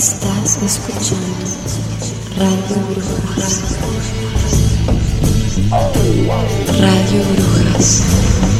Estás escuchando Radio Brujas. Radio Brujas.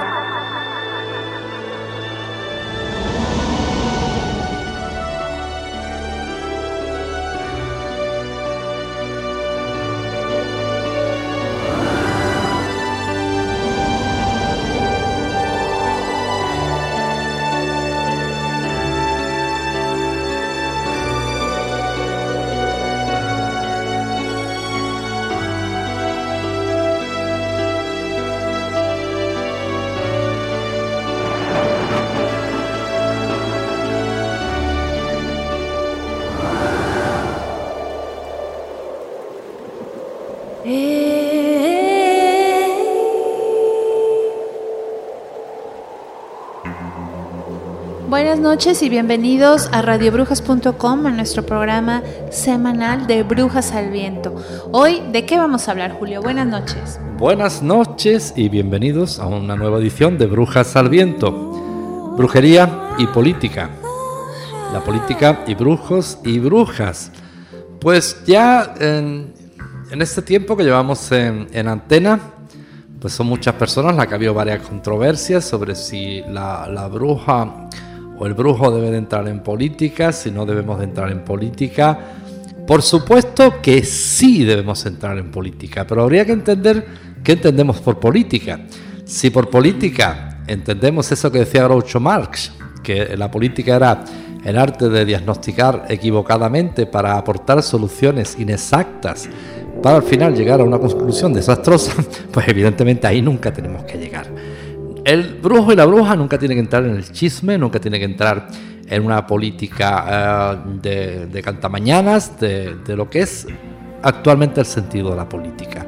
Buenas noches y bienvenidos a radiobrujas.com, a nuestro programa semanal de Brujas al Viento. Hoy, ¿de qué vamos a hablar, Julio? Buenas noches. Buenas noches y bienvenidos a una nueva edición de Brujas al Viento. Brujería y política. La política y brujos y brujas. Pues ya en, este tiempo que llevamos en, en antena, pues son muchas personas las que ha habido varias controversias sobre si la bruja o el brujo debe de entrar en política, si no debemos de entrar en política. Por supuesto que sí debemos entrar en política, pero habría que entender qué entendemos por política. Si por política entendemos eso que decía Groucho Marx, que la política era el arte de diagnosticar equivocadamente para aportar soluciones inexactas para al final llegar a una conclusión desastrosa, pues evidentemente ahí nunca tenemos que llegar. El brujo y la bruja nunca tienen que entrar en el chisme, nunca tienen que entrar en una política eh, de, de cantamañanas, de, de lo que es actualmente el sentido de la política.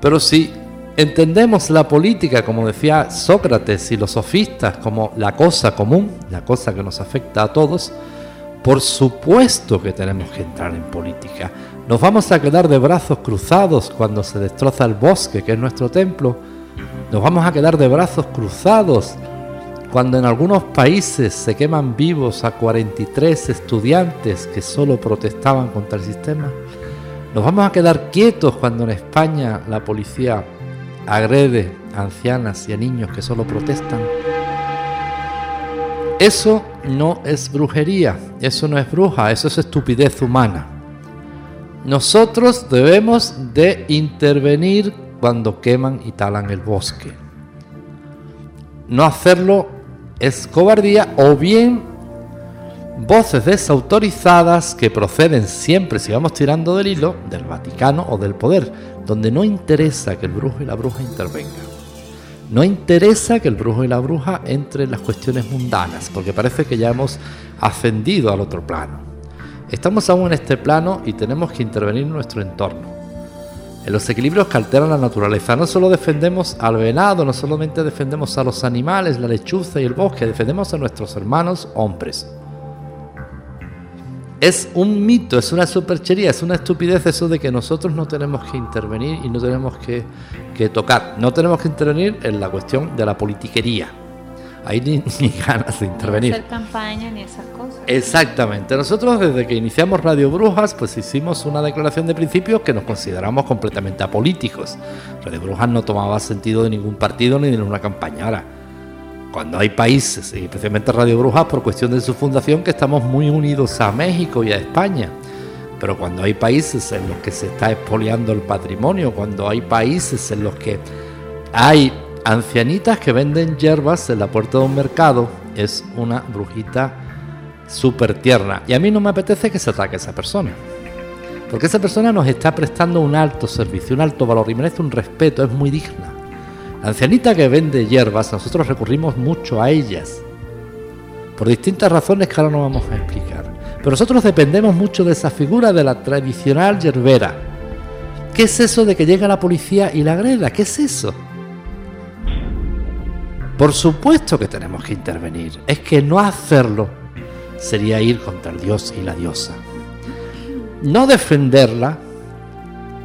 Pero si entendemos la política, como decía Sócrates y los sofistas, como la cosa común, la cosa que nos afecta a todos, por supuesto que tenemos que entrar en política. Nos vamos a quedar de brazos cruzados cuando se destroza el bosque, que es nuestro templo. Nos vamos a quedar de brazos cruzados cuando en algunos países se queman vivos a 43 estudiantes que solo protestaban contra el sistema. Nos vamos a quedar quietos cuando en España la policía agrede a ancianas y a niños que solo protestan. Eso no es brujería, eso no es bruja, eso es estupidez humana. Nosotros debemos de intervenir cuando queman y talan el bosque. No hacerlo es cobardía o bien voces desautorizadas que proceden siempre, si vamos tirando del hilo, del Vaticano o del poder, donde no interesa que el brujo y la bruja intervengan. No interesa que el brujo y la bruja entre en las cuestiones mundanas, porque parece que ya hemos ascendido al otro plano. Estamos aún en este plano y tenemos que intervenir en nuestro entorno. En los equilibrios que alteran la naturaleza, no solo defendemos al venado, no solamente defendemos a los animales, la lechuza y el bosque, defendemos a nuestros hermanos hombres. Es un mito, es una superchería, es una estupidez eso de que nosotros no tenemos que intervenir y no tenemos que, que tocar. No tenemos que intervenir en la cuestión de la politiquería. Hay ni, ni ganas de intervenir. hacer campaña ni esas cosas. Exactamente. Nosotros desde que iniciamos Radio Brujas, pues hicimos una declaración de principios que nos consideramos completamente apolíticos. Radio Brujas no tomaba sentido de ningún partido ni de ninguna campaña. Ahora, cuando hay países, y especialmente Radio Brujas por cuestión de su fundación, que estamos muy unidos a México y a España. Pero cuando hay países en los que se está expoliando el patrimonio, cuando hay países en los que hay ancianitas que venden hierbas en la puerta de un mercado, es una brujita súper tierna. Y a mí no me apetece que se ataque a esa persona. Porque esa persona nos está prestando un alto servicio, un alto valor y merece un respeto, es muy digna. Ancianita que vende hierbas, nosotros recurrimos mucho a ellas. Por distintas razones que ahora no vamos a explicar. Pero nosotros dependemos mucho de esa figura de la tradicional yerbera. ¿Qué es eso de que llega la policía y la agreda? ¿Qué es eso? Por supuesto que tenemos que intervenir. Es que no hacerlo sería ir contra el dios y la diosa. No defenderla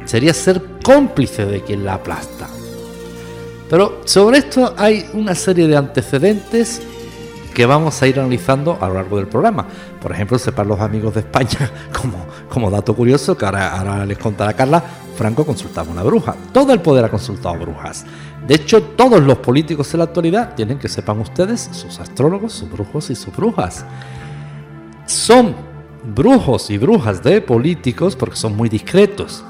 sería ser cómplice de quien la aplasta. Pero sobre esto hay una serie de antecedentes que vamos a ir analizando a lo largo del programa. Por ejemplo, sepan los amigos de España, como, como dato curioso, que ahora, ahora les contará Carla, Franco consultaba una bruja. Todo el poder ha consultado brujas. De hecho, todos los políticos en la actualidad tienen que sepan ustedes, sus astrólogos, sus brujos y sus brujas. Son brujos y brujas de políticos porque son muy discretos.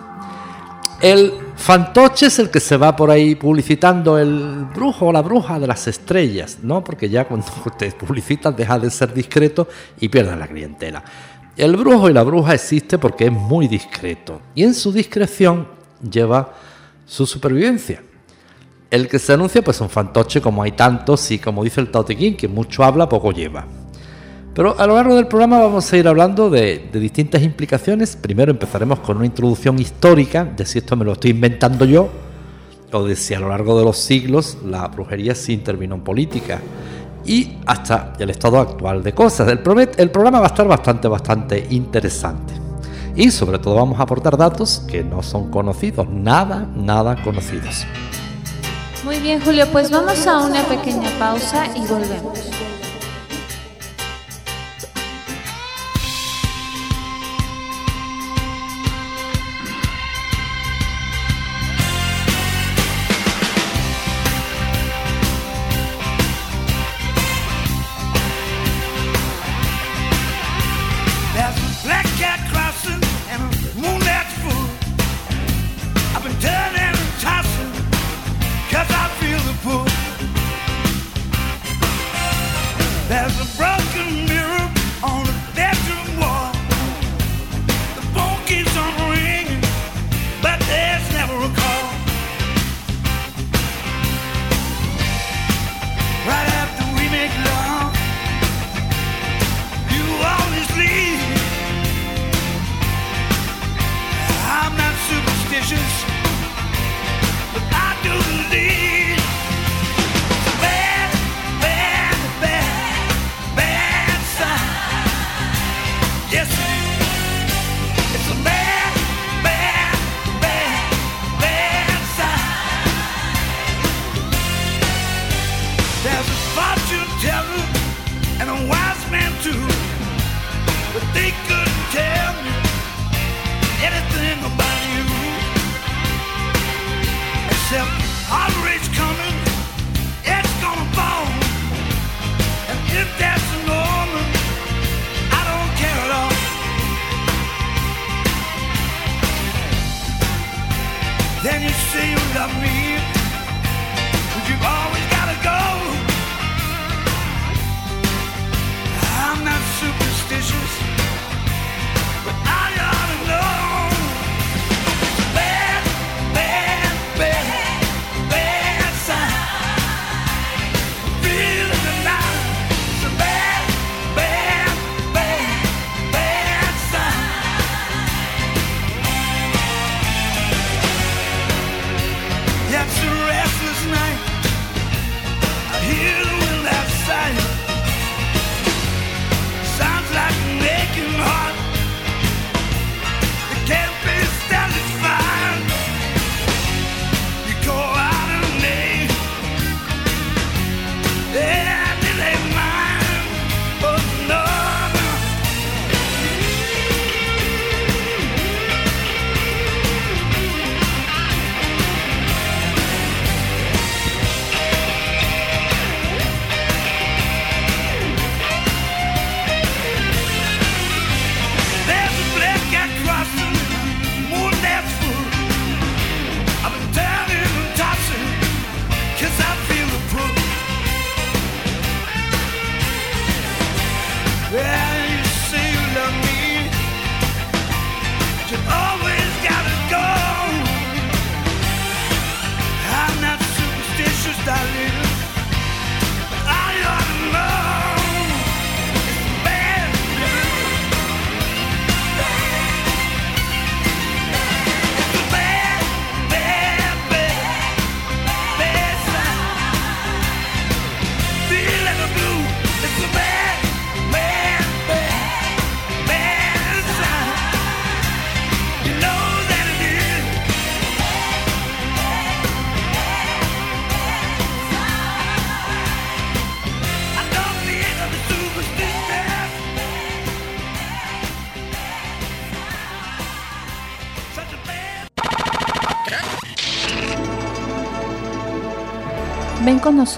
El fantoche es el que se va por ahí publicitando el brujo o la bruja de las estrellas, ¿no? Porque ya cuando te publicitas deja de ser discreto y pierde la clientela. El brujo y la bruja existe porque es muy discreto y en su discreción lleva su supervivencia. El que se anuncia pues un fantoche como hay tantos y como dice el Tao Te Ching, que mucho habla, poco lleva. Pero a lo largo del programa vamos a ir hablando de, de, distintas implicaciones. Primero empezaremos con una introducción histórica de si esto me lo estoy inventando yo o de si a lo largo de los siglos la brujería sí intervino en política y hasta el estado actual de cosas. El, el programa va a estar bastante, bastante interesante. Y sobre todo vamos a aportar datos que no son conocidos, nada, nada conocidos. Muy bien, Julio, pues vamos a una pequeña pausa y volvemos.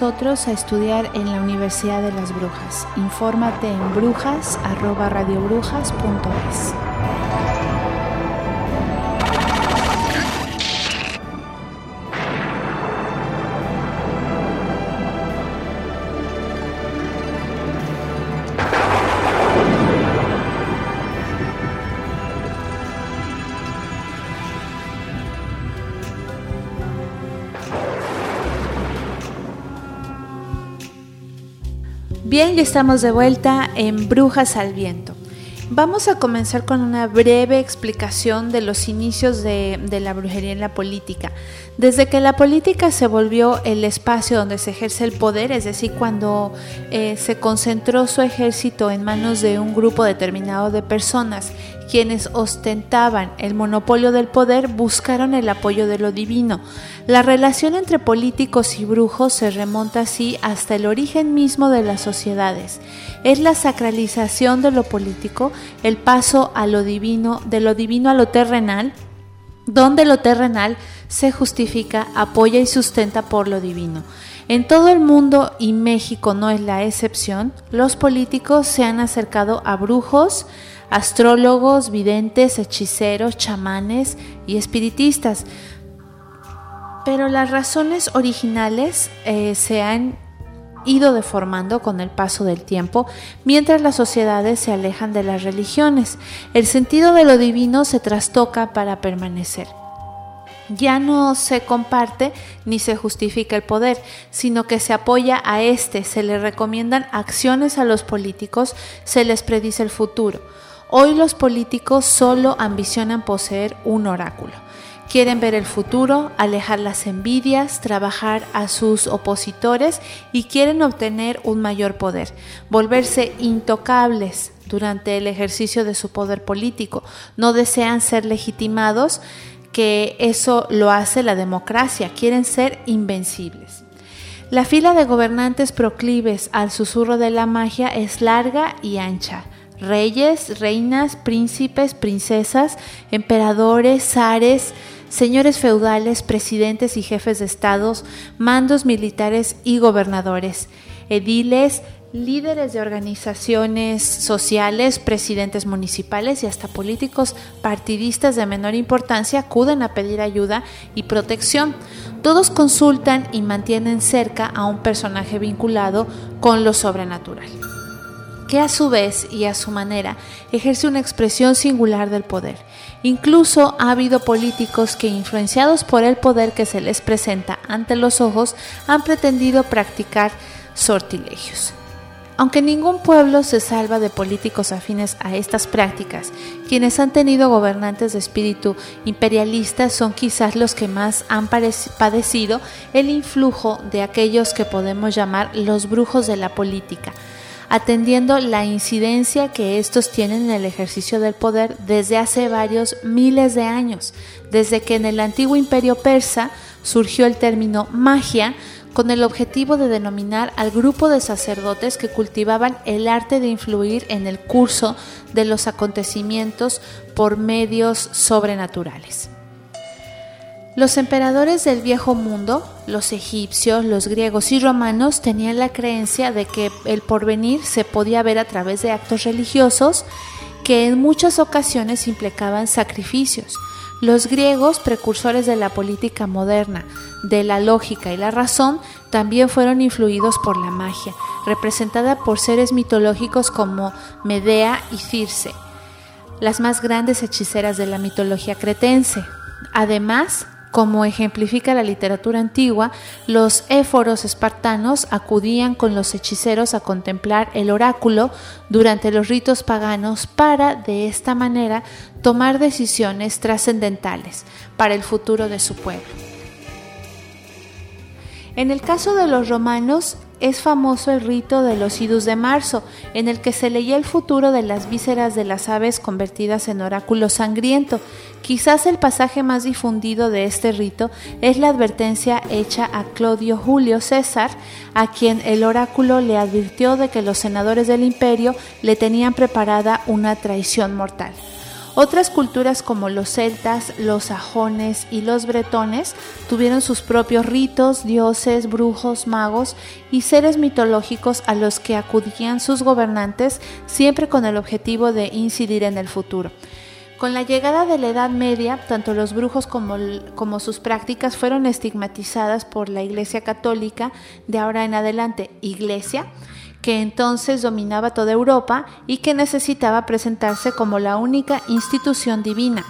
A estudiar en la Universidad de las Brujas. Infórmate en brujas@radiobrujas.es. Bien, ya estamos de vuelta en Brujas al Viento. Vamos a comenzar con una breve explicación de los inicios de, la brujería en la política. Desde que la política se volvió el espacio donde se ejerce el poder, es decir, cuando eh, se concentró su ejército en manos de un grupo determinado de personas, quienes ostentaban el monopolio del poder buscaron el apoyo de lo divino. La relación entre políticos y brujos se remonta así hasta el origen mismo de las sociedades. Es la sacralización de lo político, el paso a lo divino, de lo divino a lo terrenal, donde lo terrenal se justifica, apoya y sustenta por lo divino. En todo el mundo, y México no es la excepción, los políticos se han acercado a brujos, astrólogos, videntes, hechiceros, chamanes y espiritistas. Pero las razones originales eh, se han ido deformando con el paso del tiempo mientras las sociedades se alejan de las religiones. El sentido de lo divino se trastoca para permanecer. Ya no se comparte ni se justifica el poder, sino que se apoya a este, se le recomiendan acciones a los políticos, se les predice el futuro. Hoy los políticos solo ambicionan poseer un oráculo. Quieren ver el futuro, alejar las envidias, trabajar a sus opositores y quieren obtener un mayor poder, volverse intocables durante el ejercicio de su poder político. No desean ser legitimados, que eso lo hace la democracia, quieren ser invencibles. La fila de gobernantes proclives al susurro de la magia es larga y ancha reyes, reinas, príncipes, princesas, emperadores, zares, señores feudales, presidentes y jefes de estados, mandos militares y gobernadores, ediles, líderes de organizaciones sociales, presidentes municipales y hasta políticos partidistas de menor importancia acuden a pedir ayuda y protección. Todos consultan y mantienen cerca a un personaje vinculado con lo sobrenatural que a su vez y a su manera ejerce una expresión singular del poder. Incluso ha habido políticos que, influenciados por el poder que se les presenta ante los ojos, han pretendido practicar sortilegios. Aunque ningún pueblo se salva de políticos afines a estas prácticas, quienes han tenido gobernantes de espíritu imperialista son quizás los que más han padecido el influjo de aquellos que podemos llamar los brujos de la política, atendiendo la incidencia que estos tienen en el ejercicio del poder desde hace varios miles de años, desde que en el antiguo imperio persa surgió el término magia, con el objetivo de denominar al grupo de sacerdotes que cultivaban el arte de influir en el curso de los acontecimientos por medios sobrenaturales. Los emperadores del viejo mundo, los egipcios, los griegos y romanos tenían la creencia de que el porvenir se podía ver a través de actos religiosos que en muchas ocasiones implicaban sacrificios. Los griegos, precursores de la política moderna, de la lógica y la razón, también fueron influidos por la magia, representada por seres mitológicos como Medea y Circe, las más grandes hechiceras de la mitología cretense. Además, como ejemplifica la literatura antigua, los éforos espartanos acudían con los hechiceros a contemplar el oráculo durante los ritos paganos para, de esta manera, tomar decisiones trascendentales para el futuro de su pueblo. En el caso de los romanos, es famoso el rito de los idus de marzo, en el que se leía el futuro de las vísceras de las aves convertidas en oráculo sangriento. Quizás el pasaje más difundido de este rito es la advertencia hecha a Claudio Julio César, a quien el oráculo le advirtió de que los senadores del imperio le tenían preparada una traición mortal. Otras culturas como los celtas, los sajones y los bretones tuvieron sus propios ritos, dioses, brujos, magos y seres mitológicos a los que acudían sus gobernantes siempre con el objetivo de incidir en el futuro. Con la llegada de la Edad Media, tanto los brujos como, sus prácticas fueron estigmatizadas por la Iglesia Católica, de ahora en adelante Iglesia, que entonces dominaba toda Europa y que necesitaba presentarse como la única institución divina.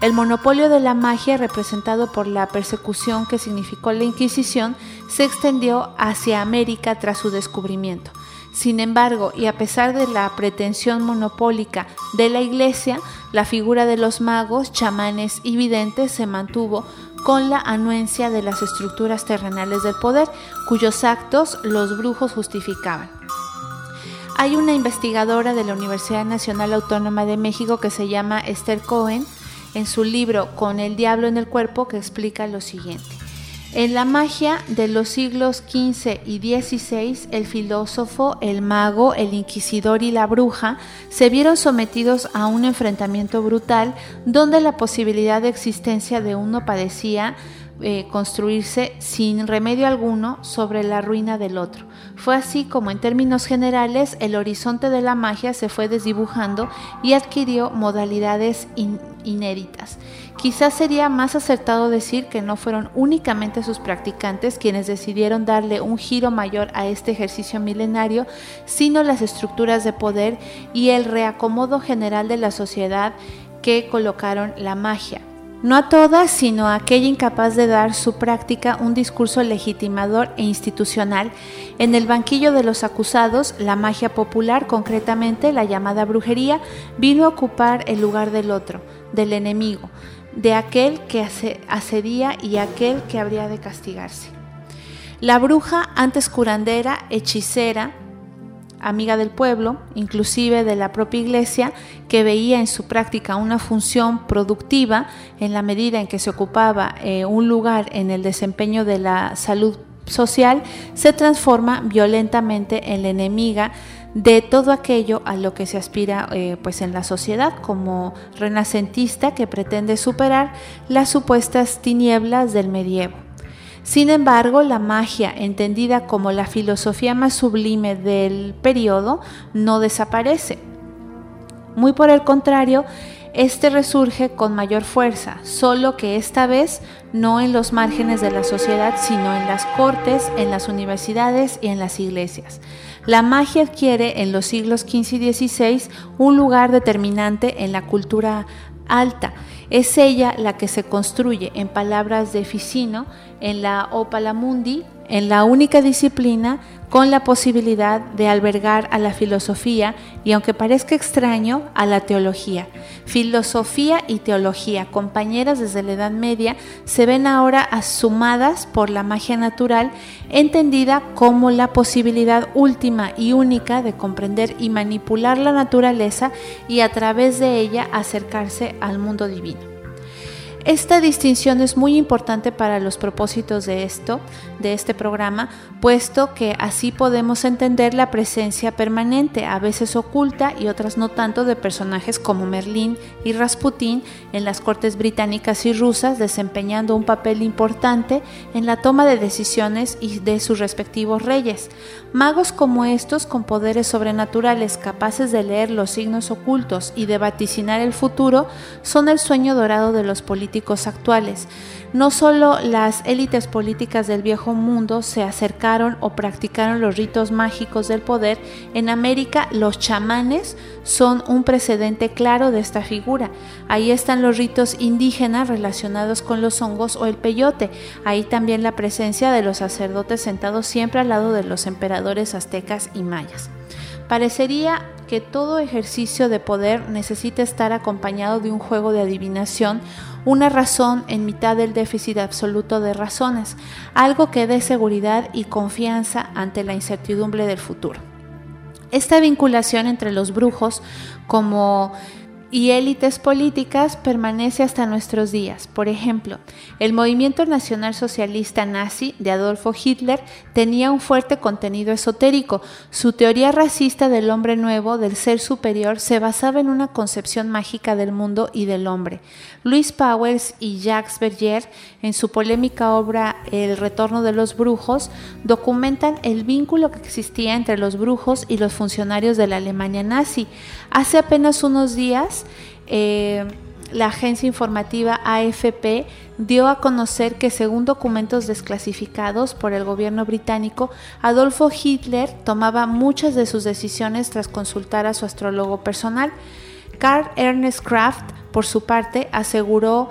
El monopolio de la magia, representado por la persecución que significó la Inquisición, se extendió hacia América tras su descubrimiento. Sin embargo, y a pesar de la pretensión monopólica de la Iglesia, la figura de los magos, chamanes y videntes se mantuvo con la anuencia de las estructuras terrenales del poder, cuyos actos los brujos justificaban. Hay una investigadora de la Universidad Nacional Autónoma de México que se llama Esther Cohen en su libro Con el diablo en el cuerpo que explica lo siguiente. En la magia de los siglos XV y XVI, el filósofo, el mago, el inquisidor y la bruja se vieron sometidos a un enfrentamiento brutal donde la posibilidad de existencia de uno padecía eh, construirse sin remedio alguno sobre la ruina del otro. Fue así como en términos generales el horizonte de la magia se fue desdibujando y adquirió modalidades inéditas. Quizás sería más acertado decir que no fueron únicamente sus practicantes quienes decidieron darle un giro mayor a este ejercicio milenario, sino las estructuras de poder y el reacomodo general de la sociedad que colocaron la magia no a todas, sino a aquella incapaz de dar su práctica un discurso legitimador e institucional. En el banquillo de los acusados, la magia popular, concretamente la llamada brujería, vino a ocupar el lugar del otro, del enemigo, de aquel que asedía y aquel que habría de castigarse. La bruja, antes curandera, hechicera, amiga del pueblo, inclusive de la propia iglesia, que veía en su práctica una función productiva en la medida en que se ocupaba eh, un lugar en el desempeño de la salud social, se transforma violentamente en la enemiga de todo aquello a lo que se aspira eh, pues en la sociedad como renacentista que pretende superar las supuestas tinieblas del medievo. Sin embargo, la magia, entendida como la filosofía más sublime del periodo, no desaparece. Muy por el contrario, este resurge con mayor fuerza, solo que esta vez no en los márgenes de la sociedad, sino en las cortes, en las universidades y en las iglesias. La magia adquiere en los siglos XV y XVI un lugar determinante en la cultura alta. Es ella la que se construye, en palabras de Ficino, en la Opala Mundi, en la única disciplina con la posibilidad de albergar a la filosofía y aunque parezca extraño, a la teología. Filosofía y teología, compañeras desde la Edad Media, se ven ahora asumadas por la magia natural, entendida como la posibilidad última y única de comprender y manipular la naturaleza y a través de ella acercarse al mundo divino. Esta distinción es muy importante para los propósitos de esto, de este programa, puesto que así podemos entender la presencia permanente, a veces oculta y otras no tanto, de personajes como Merlín y Rasputín en las cortes británicas y rusas, desempeñando un papel importante en la toma de decisiones y de sus respectivos reyes. Magos como estos, con poderes sobrenaturales capaces de leer los signos ocultos y de vaticinar el futuro, son el sueño dorado de los políticos actuales. No solo las élites políticas del viejo mundo se acercaron o practicaron los ritos mágicos del poder, en América los chamanes son un precedente claro de esta figura. Ahí están los ritos indígenas relacionados con los hongos o el peyote. Ahí también la presencia de los sacerdotes sentados siempre al lado de los emperadores aztecas y mayas. Parecería que todo ejercicio de poder necesita estar acompañado de un juego de adivinación una razón en mitad del déficit absoluto de razones, algo que dé seguridad y confianza ante la incertidumbre del futuro. Esta vinculación entre los brujos como y élites políticas permanece hasta nuestros días. Por ejemplo, el movimiento nacional socialista nazi de Adolfo Hitler tenía un fuerte contenido esotérico. Su teoría racista del hombre nuevo, del ser superior, se basaba en una concepción mágica del mundo y del hombre. Louis Powers y Jacques Berger, en su polémica obra El retorno de los brujos, documentan el vínculo que existía entre los brujos y los funcionarios de la Alemania nazi. Hace apenas unos días, eh, la agencia informativa AFP dio a conocer que según documentos desclasificados por el gobierno británico, Adolfo Hitler tomaba muchas de sus decisiones tras consultar a su astrólogo personal. Carl Ernest Kraft, por su parte, aseguró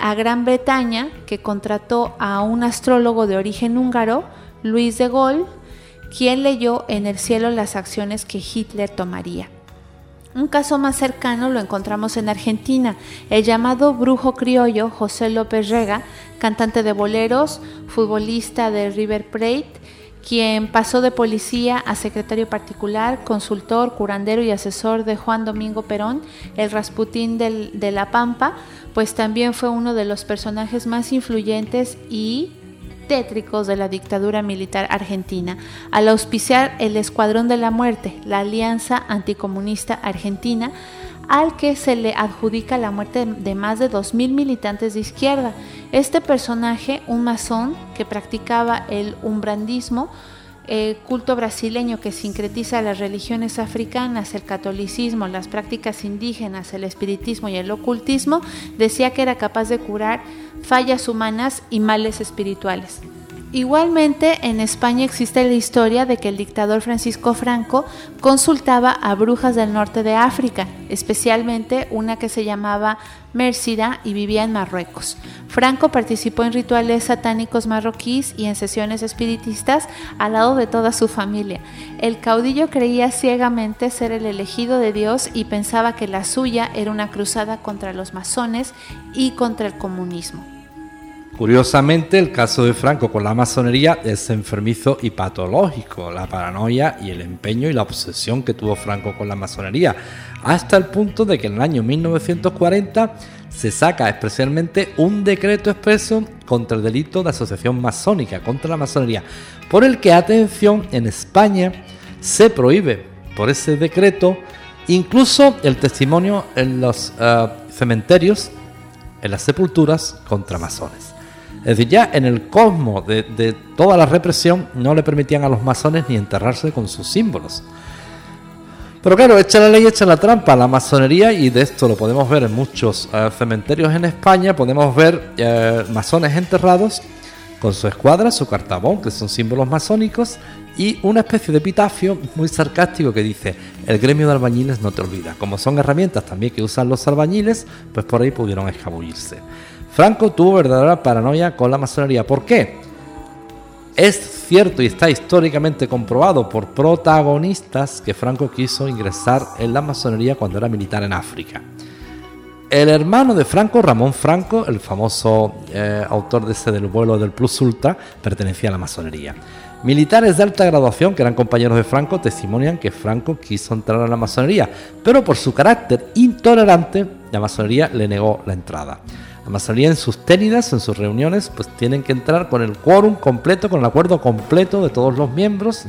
a Gran Bretaña que contrató a un astrólogo de origen húngaro, Luis de Gaulle, quien leyó en el cielo las acciones que Hitler tomaría. Un caso más cercano lo encontramos en Argentina. El llamado brujo criollo José López Rega, cantante de boleros, futbolista de River Plate, quien pasó de policía a secretario particular, consultor, curandero y asesor de Juan Domingo Perón, el Rasputín de La Pampa, pues también fue uno de los personajes más influyentes y tétricos de la dictadura militar argentina, al auspiciar el Escuadrón de la Muerte, la Alianza Anticomunista Argentina, al que se le adjudica la muerte de más de 2.000 militantes de izquierda. Este personaje, un masón que practicaba el umbrandismo, el culto brasileño que sincretiza las religiones africanas, el catolicismo, las prácticas indígenas, el espiritismo y el ocultismo, decía que era capaz de curar fallas humanas y males espirituales. Igualmente, en España existe la historia de que el dictador Francisco Franco consultaba a brujas del norte de África, especialmente una que se llamaba Mércida y vivía en Marruecos. Franco participó en rituales satánicos marroquíes y en sesiones espiritistas al lado de toda su familia. El caudillo creía ciegamente ser el elegido de Dios y pensaba que la suya era una cruzada contra los masones y contra el comunismo. Curiosamente, el caso de Franco con la masonería es enfermizo y patológico, la paranoia y el empeño y la obsesión que tuvo Franco con la masonería, hasta el punto de que en el año 1940 se saca especialmente un decreto expreso contra el delito de asociación masónica, contra la masonería, por el que, atención, en España se prohíbe por ese decreto incluso el testimonio en los eh, cementerios, en las sepulturas contra masones. Es decir, ya en el cosmos de, toda la represión no le permitían a los masones ni enterrarse con sus símbolos. Pero claro, echa la ley, echa la trampa, la masonería, y de esto lo podemos ver en muchos eh, cementerios en España, podemos ver eh, masones enterrados con su escuadra, su cartabón, que son símbolos masónicos, y una especie de epitafio muy sarcástico que dice, el gremio de albañiles no te olvida. Como son herramientas también que usan los albañiles, pues por ahí pudieron escabullirse. Franco tuvo verdadera paranoia con la masonería. ¿Por qué? Es cierto y está históricamente comprobado por protagonistas que Franco quiso ingresar en la masonería cuando era militar en África. El hermano de Franco, Ramón Franco, el famoso eh, autor de ese del vuelo del Plus Ultra, pertenecía a la masonería. Militares de alta graduación que eran compañeros de Franco testimonian que Franco quiso entrar a la masonería, pero por su carácter intolerante, la masonería le negó la entrada. Masonería en sus ténidas, en sus reuniones, pues tienen que entrar con el quórum completo, con el acuerdo completo de todos los miembros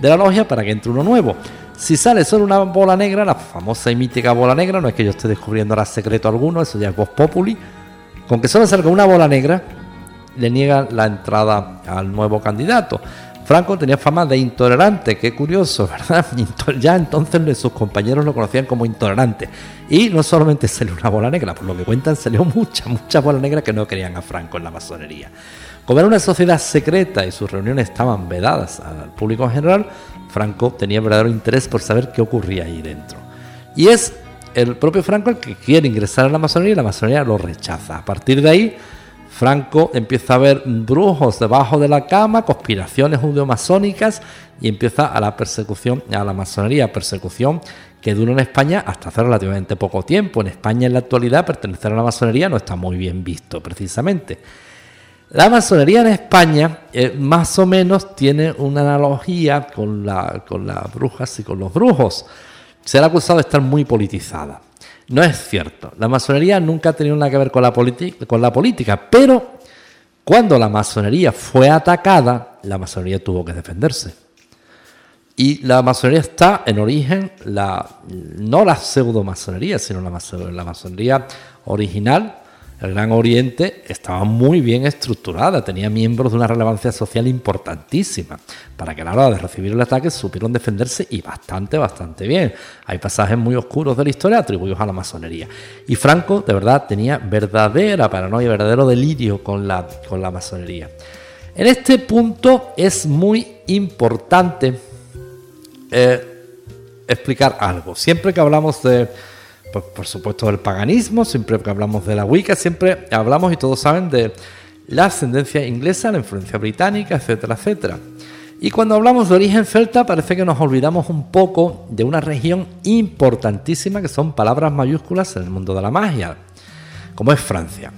de la logia para que entre uno nuevo. Si sale solo una bola negra, la famosa y mítica bola negra, no es que yo esté descubriendo ahora secreto alguno, eso ya es voz populi, con que solo salga una bola negra, le niega la entrada al nuevo candidato. Franco tenía fama de intolerante, qué curioso, ¿verdad? Ya entonces sus compañeros lo conocían como intolerante. Y no solamente salió una bola negra, por lo que cuentan, salió mucha, mucha bola negra que no querían a Franco en la masonería. Como era una sociedad secreta y sus reuniones estaban vedadas al público en general, Franco tenía verdadero interés por saber qué ocurría ahí dentro. Y es el propio Franco el que quiere ingresar a la masonería y la masonería lo rechaza. A partir de ahí, Franco empieza a ver brujos debajo de la cama, conspiraciones judeo-masónicas y empieza a la persecución, a la masonería, persecución que dura en España hasta hace relativamente poco tiempo. En España en la actualidad pertenecer a la masonería no está muy bien visto precisamente. La masonería en España eh, más o menos tiene una analogía con, la, con las brujas y con los brujos. Se ha acusado de estar muy politizada. No es cierto. La masonería nunca ha tenido nada que ver con la, con la política, pero cuando la masonería fue atacada, la masonería tuvo que defenderse. Y la masonería está en origen, la, no la pseudo masonería, sino la la masonería original, el Gran Oriente estaba muy bien estructurada, tenía miembros de una relevancia social importantísima, para que a la hora de recibir el ataque supieron defenderse y bastante, bastante bien. Hay pasajes muy oscuros de la historia atribuidos a la masonería. Y Franco, de verdad, tenía verdadera paranoia, verdadero delirio con la, con la masonería. En este punto es muy importante eh, explicar algo. Siempre que hablamos de pues, por supuesto del paganismo, siempre que hablamos de la Wicca, siempre hablamos y todos saben de la ascendencia inglesa, la influencia británica, etcétera, etcétera. Y cuando hablamos de origen celta parece que nos olvidamos un poco de una región importantísima que son palabras mayúsculas en el mundo de la magia, como es Francia.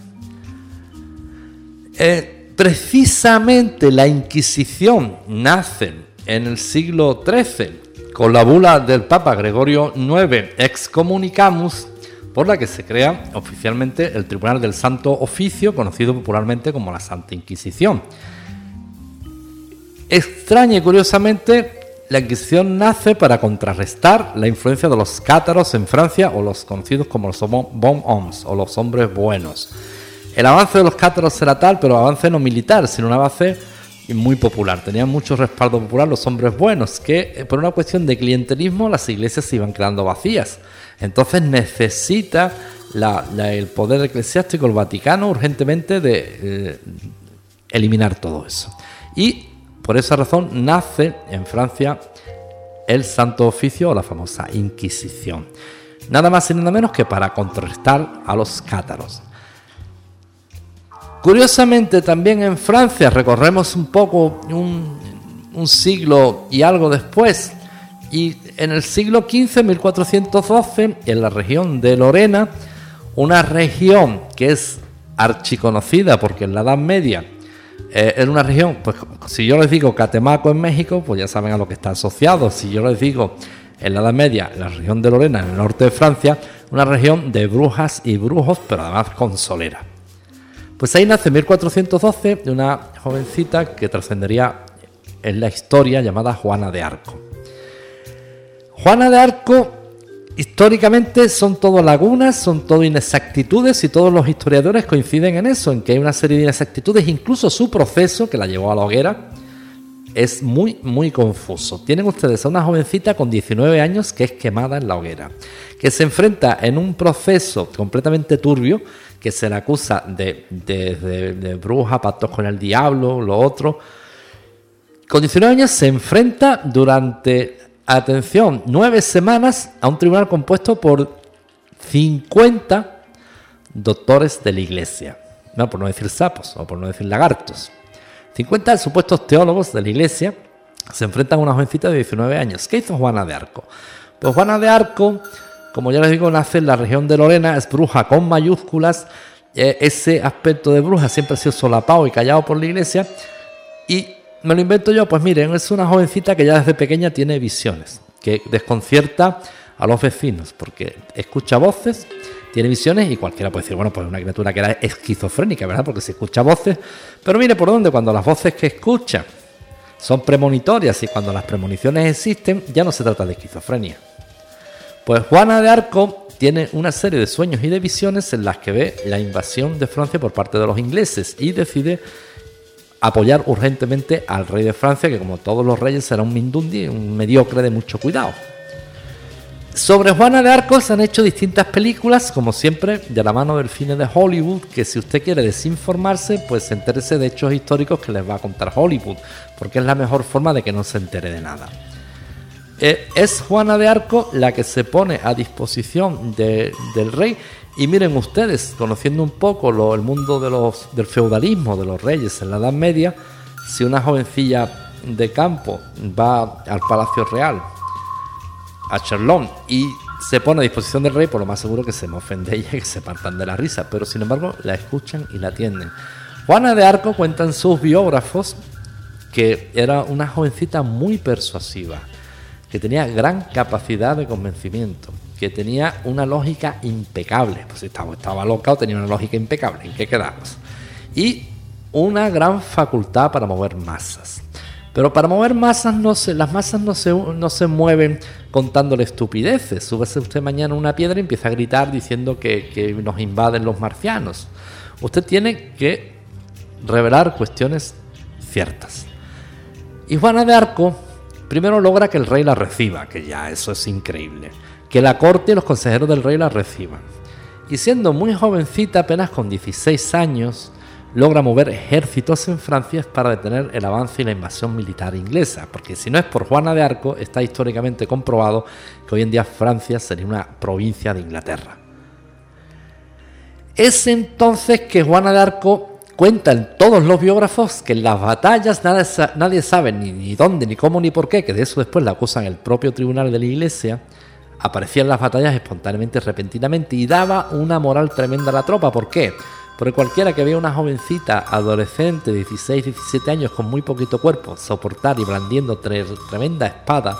Eh, precisamente la Inquisición nace en el siglo XIII con la bula del Papa Gregorio IX Excommunicamus, por la que se crea oficialmente el Tribunal del Santo Oficio, conocido popularmente como la Santa Inquisición. Extraña y curiosamente, la Inquisición nace para contrarrestar la influencia de los cátaros en Francia o los conocidos como los bon hommes o los hombres buenos. El avance de los cátaros era tal, pero avance no militar, sino un avance muy popular. Tenían mucho respaldo popular los hombres buenos, que eh, por una cuestión de clientelismo las iglesias se iban quedando vacías. Entonces necesita el poder eclesiástico, el Vaticano, urgentemente de eh, eliminar todo eso. Y por esa razón nace en Francia el Santo Oficio o la famosa Inquisición. Nada más y nada menos que para contrarrestar a los cátaros. Curiosamente, también en Francia recorremos un poco un, siglo y algo después, y en el siglo XV, 1412, en la región de Lorena, una región que es archiconocida porque en la Edad Media eh, era una región, pues si yo les digo Catemaco en México, pues ya saben a lo que está asociado. Si yo les digo en la Edad Media, la región de Lorena, en el norte de Francia, una región de brujas y brujos, pero además con solera. Pues ahí nace en 1412 una jovencita que trascendería en la historia llamada Juana de Arco. Juana de Arco históricamente son todo lagunas, son todo inexactitudes y todos los historiadores coinciden en eso, en que hay una serie de inexactitudes, incluso su proceso que la llevó a la hoguera es muy, muy confuso. Tienen ustedes a una jovencita con 19 años que es quemada en la hoguera, que se enfrenta en un proceso completamente turbio que se le acusa de, bruja, pactos con el diablo, lo otro. Con 19 años se enfrenta durante, atención, nueve semanas a un tribunal compuesto por 50 doctores de la iglesia. No, por no decir sapos o por no decir lagartos. 50 supuestos teólogos de la iglesia se enfrentan a una jovencita de 19 años. ¿Qué hizo Juana de Arco? Pues Juana de Arco como ya les digo, nace en la región de Lorena, es bruja con mayúsculas. Eh, ese aspecto de bruja siempre ha sido solapado y callado por la iglesia. Y me lo invento yo, pues miren, es una jovencita que ya desde pequeña tiene visiones, que desconcierta a los vecinos, porque escucha voces, tiene visiones y cualquiera puede decir, bueno, pues una criatura que era esquizofrénica, ¿verdad? Porque se escucha voces, pero mire por dónde, cuando las voces que escucha son premonitorias y cuando las premoniciones existen, ya no se trata de esquizofrenia. Pues Juana de Arco tiene una serie de sueños y de visiones en las que ve la invasión de Francia por parte de los ingleses y decide apoyar urgentemente al rey de Francia, que como todos los reyes era un mindundi, un mediocre de mucho cuidado. Sobre Juana de Arco se han hecho distintas películas, como siempre, de la mano del cine de Hollywood, que si usted quiere desinformarse, pues entérese de hechos históricos que les va a contar Hollywood, porque es la mejor forma de que no se entere de nada. Eh, es Juana de Arco la que se pone a disposición del rey. Y miren ustedes, conociendo un poco el mundo del feudalismo de los reyes en la Edad Media, si una jovencilla de campo va al Palacio Real, a Charlón, y se pone a disposición del rey, por lo más seguro que se mofen de ella y que se partan de la risa, pero sin embargo la escuchan y la atienden. Juana de Arco cuentan sus biógrafos que era una jovencita muy persuasiva que tenía gran capacidad de convencimiento, que tenía una lógica impecable. Pues estaba, estaba loca o tenía una lógica impecable. ¿En qué quedamos? Y una gran facultad para mover masas. Pero para mover masas, no se, las masas no se, mueven contándole estupideces. Súbese usted mañana una piedra y empieza a gritar diciendo que, que nos invaden los marcianos. Usted tiene que revelar cuestiones ciertas. Y Juana de Arco primero logra que el rey la reciba, que ya eso es increíble. Que la corte y los consejeros del rey la reciban. Y siendo muy jovencita, apenas con 16 años, logra mover ejércitos en Francia para detener el avance y la invasión militar inglesa, porque si no es por Juana de Arco, está históricamente comprobado que hoy en día Francia sería una provincia de Inglaterra. Es entonces que Juana de Arco cuenta en todos los biógrafos que en las batallas nadie, sabe ni, dónde, ni cómo, ni por qué, que de eso después la acusan el propio tribunal de la iglesia, aparecía en las batallas espontáneamente, repentinamente y daba una moral tremenda a la tropa. ¿Por qué? Porque cualquiera que vea una jovencita adolescente de 16, 17 años con muy poquito cuerpo soportar y blandiendo tremenda espada,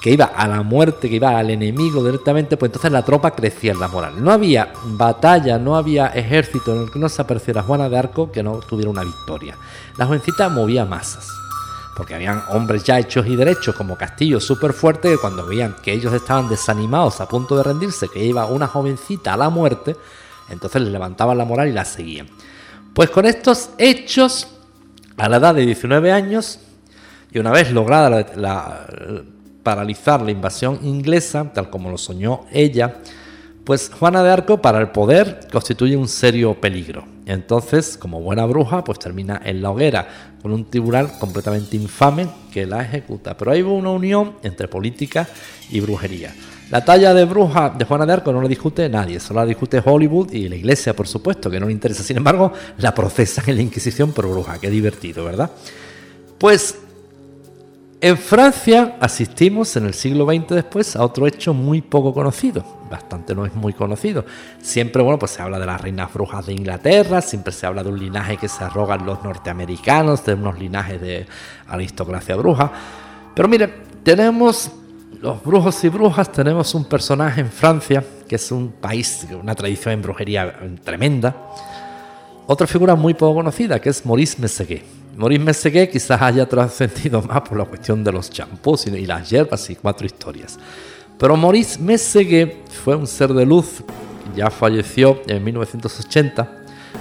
que iba a la muerte, que iba al enemigo directamente, pues entonces la tropa crecía en la moral. No había batalla, no había ejército en el que no se apareciera Juana de Arco que no tuviera una victoria. La jovencita movía masas, porque habían hombres ya hechos y derechos como Castillo súper fuerte que cuando veían que ellos estaban desanimados a punto de rendirse, que iba una jovencita a la muerte, entonces les levantaban la moral y la seguían. Pues con estos hechos, a la edad de 19 años, y una vez lograda la, paralizar la invasión inglesa, tal como lo soñó ella, pues Juana de Arco para el poder constituye un serio peligro. Entonces, como buena bruja, pues termina en la hoguera, con un tribunal completamente infame que la ejecuta. Pero hay una unión entre política y brujería. La talla de bruja de Juana de Arco no la discute nadie, solo la discute Hollywood y la iglesia, por supuesto, que no le interesa. Sin embargo, la procesan en la Inquisición por bruja. Qué divertido, ¿verdad? Pues en Francia asistimos en el siglo XX después a otro hecho muy poco conocido, bastante no es muy conocido. Siempre, bueno, pues se habla de las reinas brujas de Inglaterra, siempre se habla de un linaje que se arrogan los norteamericanos, de unos linajes de aristocracia bruja. Pero mire, tenemos los brujos y brujas tenemos un personaje en Francia, que es un país, una tradición en brujería tremenda. Otra figura muy poco conocida, que es Maurice Messeguet. Maurice Messeguet quizás haya trascendido más por la cuestión de los champús y las hierbas y cuatro historias. Pero Maurice Messeguet fue un ser de luz, ya falleció en 1980,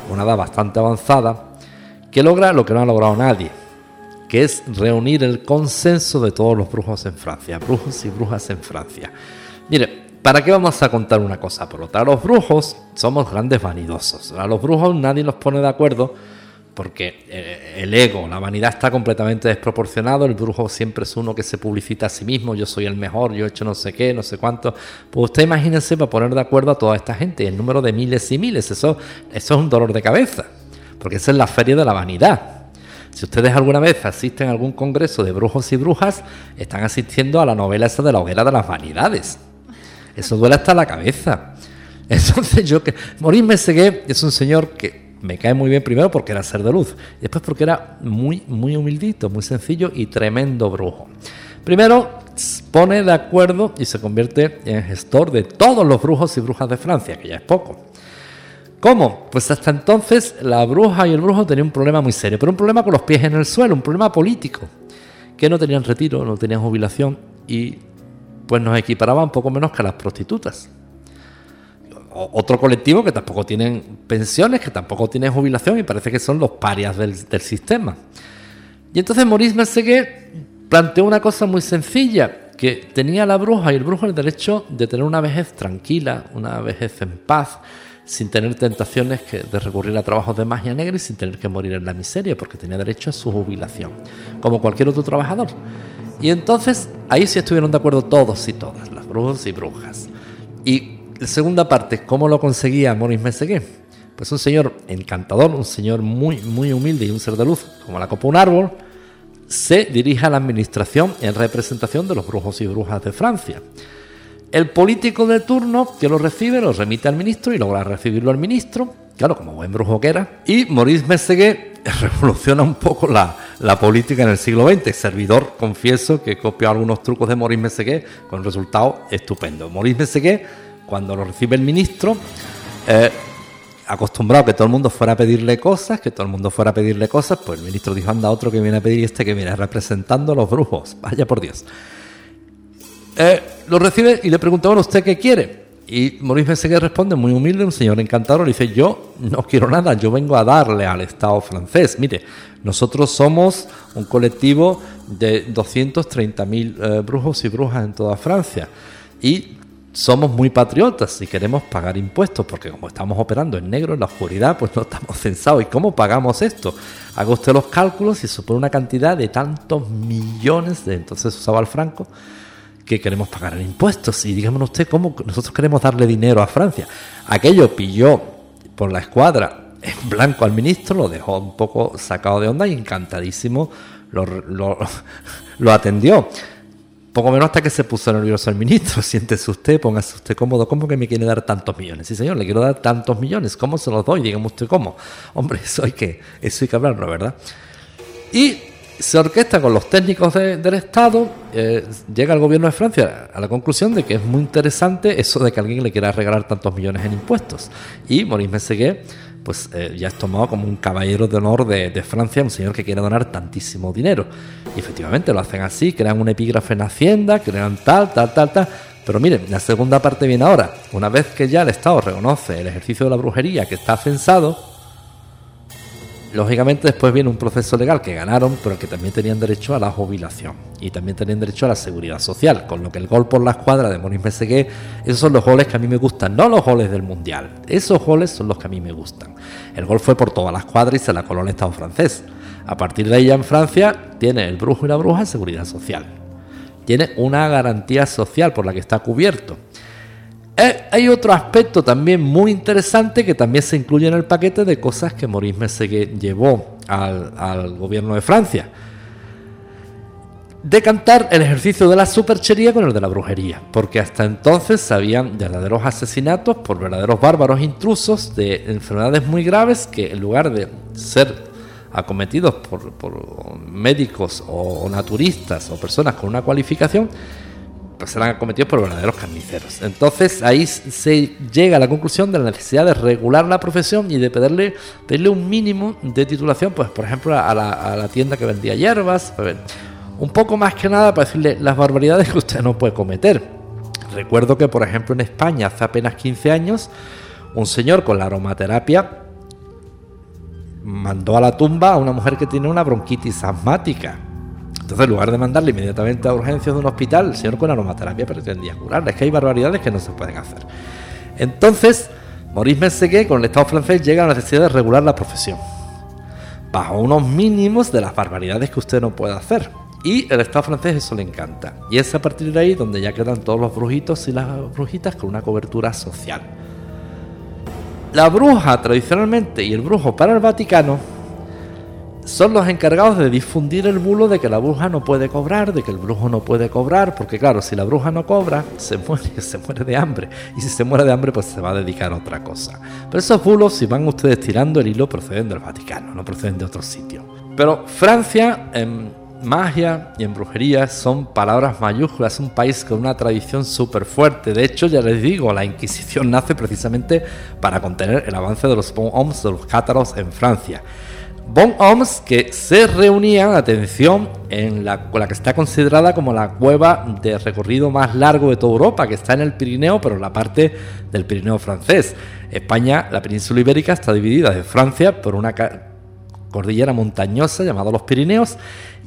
una edad bastante avanzada, que logra lo que no ha logrado nadie, que es reunir el consenso de todos los brujos en Francia, brujos y brujas en Francia. Mire, ¿para qué vamos a contar una cosa por otra? Los brujos somos grandes vanidosos. A los brujos nadie nos pone de acuerdo porque eh, el ego, la vanidad está completamente desproporcionado. El brujo siempre es uno que se publicita a sí mismo. Yo soy el mejor, yo he hecho no sé qué, no sé cuánto. Pues usted imagínense para poner de acuerdo a toda esta gente, el número de miles y miles. Eso, eso es un dolor de cabeza, porque esa es la feria de la vanidad. Si ustedes alguna vez asisten a algún congreso de brujos y brujas, están asistiendo a la novela esa de la hoguera de las vanidades. Eso duele hasta la cabeza. Entonces yo que... Maurice Messeguet es un señor que me cae muy bien primero porque era ser de luz, y después porque era muy, muy humildito, muy sencillo y tremendo brujo. Primero pone de acuerdo y se convierte en gestor de todos los brujos y brujas de Francia, que ya es poco. ¿Cómo? Pues hasta entonces la bruja y el brujo tenían un problema muy serio, pero un problema con los pies en el suelo, un problema político, que no tenían retiro, no tenían jubilación y pues nos equiparaban poco menos que a las prostitutas. Otro colectivo que tampoco tienen pensiones, que tampoco tienen jubilación y parece que son los parias del, sistema. Y entonces Maurice Messeguet planteó una cosa muy sencilla, que tenía la bruja y el brujo el derecho de tener una vejez tranquila, una vejez en paz, sin tener tentaciones de recurrir a trabajos de magia negra y sin tener que morir en la miseria, porque tenía derecho a su jubilación, como cualquier otro trabajador. Y entonces ahí sí estuvieron de acuerdo todos y todas, las brujas y brujas. Y la segunda parte, ¿cómo lo conseguía Maurice Messeguet? Pues un señor encantador, un señor muy, muy humilde y un ser de luz, como la copa un árbol, se dirige a la administración en representación de los brujos y brujas de Francia. El político de turno que lo recibe lo remite al ministro y logra recibirlo al ministro claro, como buen brujo que era. Y Maurice Messeguet revoluciona un poco la, la, política en el siglo XX. Servidor, confieso que copió algunos trucos de Maurice Messeguet con resultado estupendo. Maurice Messeguet, cuando lo recibe el ministro, eh, acostumbrado que todo el mundo fuera a pedirle cosas, que todo el mundo fuera a pedirle cosas, pues el ministro dijo, anda otro que viene a pedir y este que viene representando a los brujos. Vaya por Dios. Eh, lo recibe y le pregunta, bueno, ¿usted qué quiere? Y Maurice Messeguet responde muy humilde, un señor encantador, le dice, yo no quiero nada, yo vengo a darle al Estado francés. Mire, nosotros somos un colectivo de 230.000 eh, brujos y brujas en toda Francia. Y somos muy patriotas y queremos pagar impuestos, porque como estamos operando en negro, en la oscuridad, pues no estamos censados. ¿Y cómo pagamos esto? Haga usted los cálculos y supone una cantidad de tantos millones de entonces usaba el franco que queremos pagar en impuestos. Y dígame usted cómo nosotros queremos darle dinero a Francia. Aquello pilló por la escuadra en blanco al ministro, lo dejó un poco sacado de onda y encantadísimo lo, lo, lo atendió poco menos hasta que se puso nervioso el ministro. Siéntese usted, póngase usted cómodo. ¿Cómo que me quiere dar tantos millones? Sí, señor, le quiero dar tantos millones. ¿Cómo se los doy? Dígame usted cómo. Hombre, eso hay que, eso hay que hablarlo, ¿verdad? Y se orquesta con los técnicos del Estado, eh, llega el gobierno de Francia a la conclusión de que es muy interesante eso de que alguien le quiera regalar tantos millones en impuestos. Y Maurice Messeguet pues eh, ya es tomado como un caballero de honor de, Francia, un señor que quiere donar tantísimo dinero. Y efectivamente lo hacen así, crean un epígrafe en Hacienda, crean tal, tal, tal, tal. Pero miren, la segunda parte viene ahora. Una vez que ya el Estado reconoce el ejercicio de la brujería que está censado, Lógicamente después viene un proceso legal que ganaron, pero que también tenían derecho a la jubilación y también tenían derecho a la seguridad social, con lo que el gol por la escuadra de Moniz Mesegué, esos son los goles que a mí me gustan, no los goles del Mundial, esos goles son los que a mí me gustan. El gol fue por toda la escuadra y se la coló el Estado francés. A partir de ahí ya en Francia tiene el brujo y la bruja seguridad social. Tiene una garantía social por la que está cubierto. Eh, hay otro aspecto también muy interesante que también se incluye en el paquete de cosas que Maurice Messeguet llevó al, gobierno de Francia. Decantar el ejercicio de la superchería con el de la brujería, porque hasta entonces habían verdaderos asesinatos por verdaderos bárbaros intrusos de enfermedades muy graves que en lugar de ser acometidos por, médicos o naturistas o personas con una cualificación, pues serán cometidos por verdaderos carniceros. Entonces ahí se llega a la conclusión de la necesidad de regular la profesión y de pedirle, pedirle un mínimo de titulación, pues por ejemplo a la, tienda que vendía hierbas, un poco más que nada para decirle las barbaridades que usted no puede cometer. Recuerdo que por ejemplo en España hace apenas 15 años un señor con la aromaterapia mandó a la tumba a una mujer que tiene una bronquitis asmática entonces, en lugar de mandarle inmediatamente a urgencias de un hospital, el señor con aromaterapia pretendía curarle. Es que hay barbaridades que no se pueden hacer. Entonces, Maurice Messeguet con el Estado francés llega a la necesidad de regular la profesión. Bajo unos mínimos de las barbaridades que usted no puede hacer. Y el Estado francés eso le encanta. Y es a partir de ahí donde ya quedan todos los brujitos y las brujitas con una cobertura social. La bruja tradicionalmente y el brujo para el Vaticano son los encargados de difundir el bulo de que la bruja no puede cobrar, de que el brujo no puede cobrar, porque claro, si la bruja no cobra, se muere, se muere de hambre. Y si se muere de hambre, pues se va a dedicar a otra cosa. Pero esos bulos, si van ustedes tirando el hilo, proceden del Vaticano, no proceden de otro sitio. Pero Francia, en magia y en brujería, son palabras mayúsculas, es un país con una tradición súper fuerte. De hecho, ya les digo, la Inquisición nace precisamente para contener el avance de los homs de los cátaros en Francia. Bon Homs que se reunían, atención, en la, la, que está considerada como la cueva de recorrido más largo de toda Europa, que está en el Pirineo, pero en la parte del Pirineo francés. España, la península ibérica, está dividida de Francia por una cordillera montañosa llamada los Pirineos,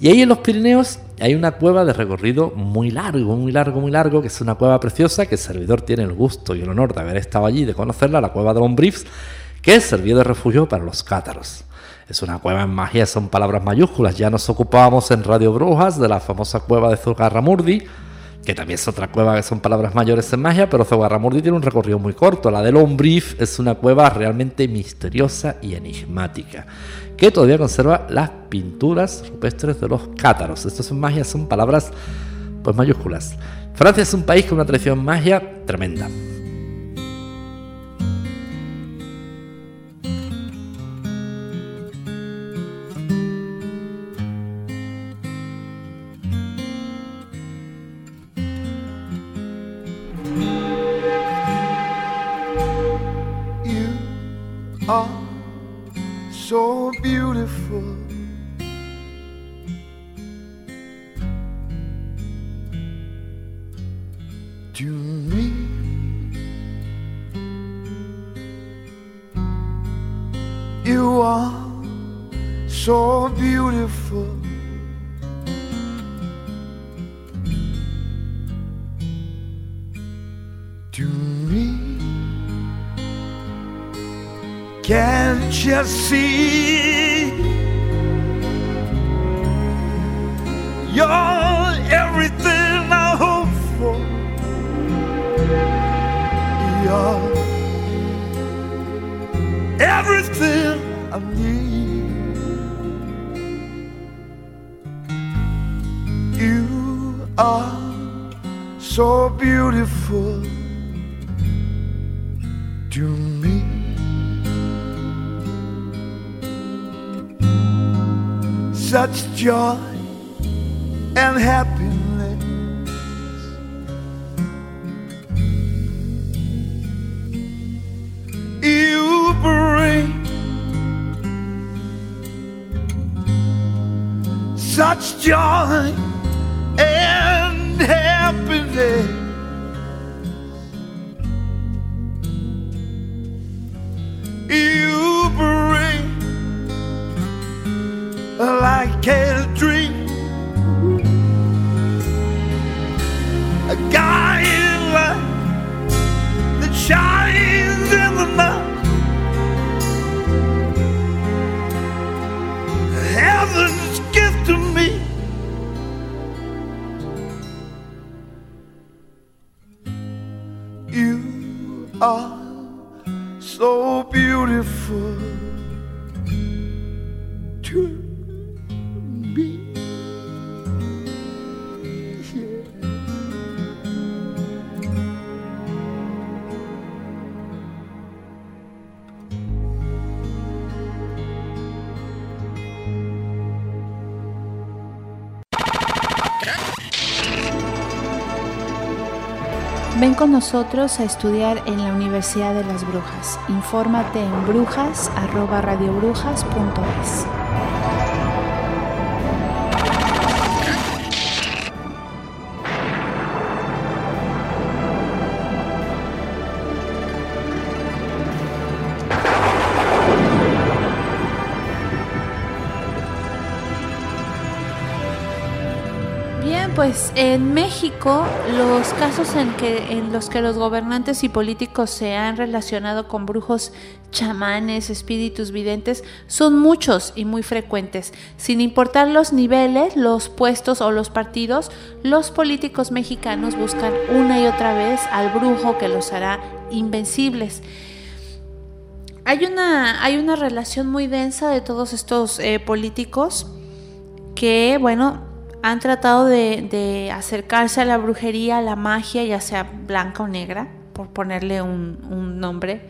y ahí en los Pirineos hay una cueva de recorrido muy largo, muy largo, muy largo, que es una cueva preciosa, que el servidor tiene el gusto y el honor de haber estado allí, de conocerla, la cueva de Lombrives, que sirvió de refugio para los cátaros. Es una cueva en magia, son palabras mayúsculas. Ya nos ocupábamos en Radio Brujas de la famosa cueva de Zugarramurdi, que también es otra cueva que son palabras mayores en magia, pero Zugarramurdi tiene un recorrido muy corto. La de Lombrief es una cueva realmente misteriosa y enigmática, que todavía conserva las pinturas rupestres de los cátaros. Estas en magia son palabras pues mayúsculas. Francia es un país con una tradición magia tremenda. all can't you see? You're everything I hope for. You're everything I need. You are so beautiful Such joy and happiness. A estudiar en la Universidad de las Brujas. Infórmate en brujas@radiobrujas.es. pues en México los casos en, que, en los que los gobernantes y políticos se han relacionado con brujos, chamanes, espíritus videntes son muchos y muy frecuentes. Sin importar los niveles, los puestos o los partidos, los políticos mexicanos buscan una y otra vez al brujo que los hará invencibles. Hay una, hay una relación muy densa de todos estos eh, políticos que, bueno, han tratado de, acercarse a la brujería, a la magia, ya sea blanca o negra, por ponerle un, un, nombre,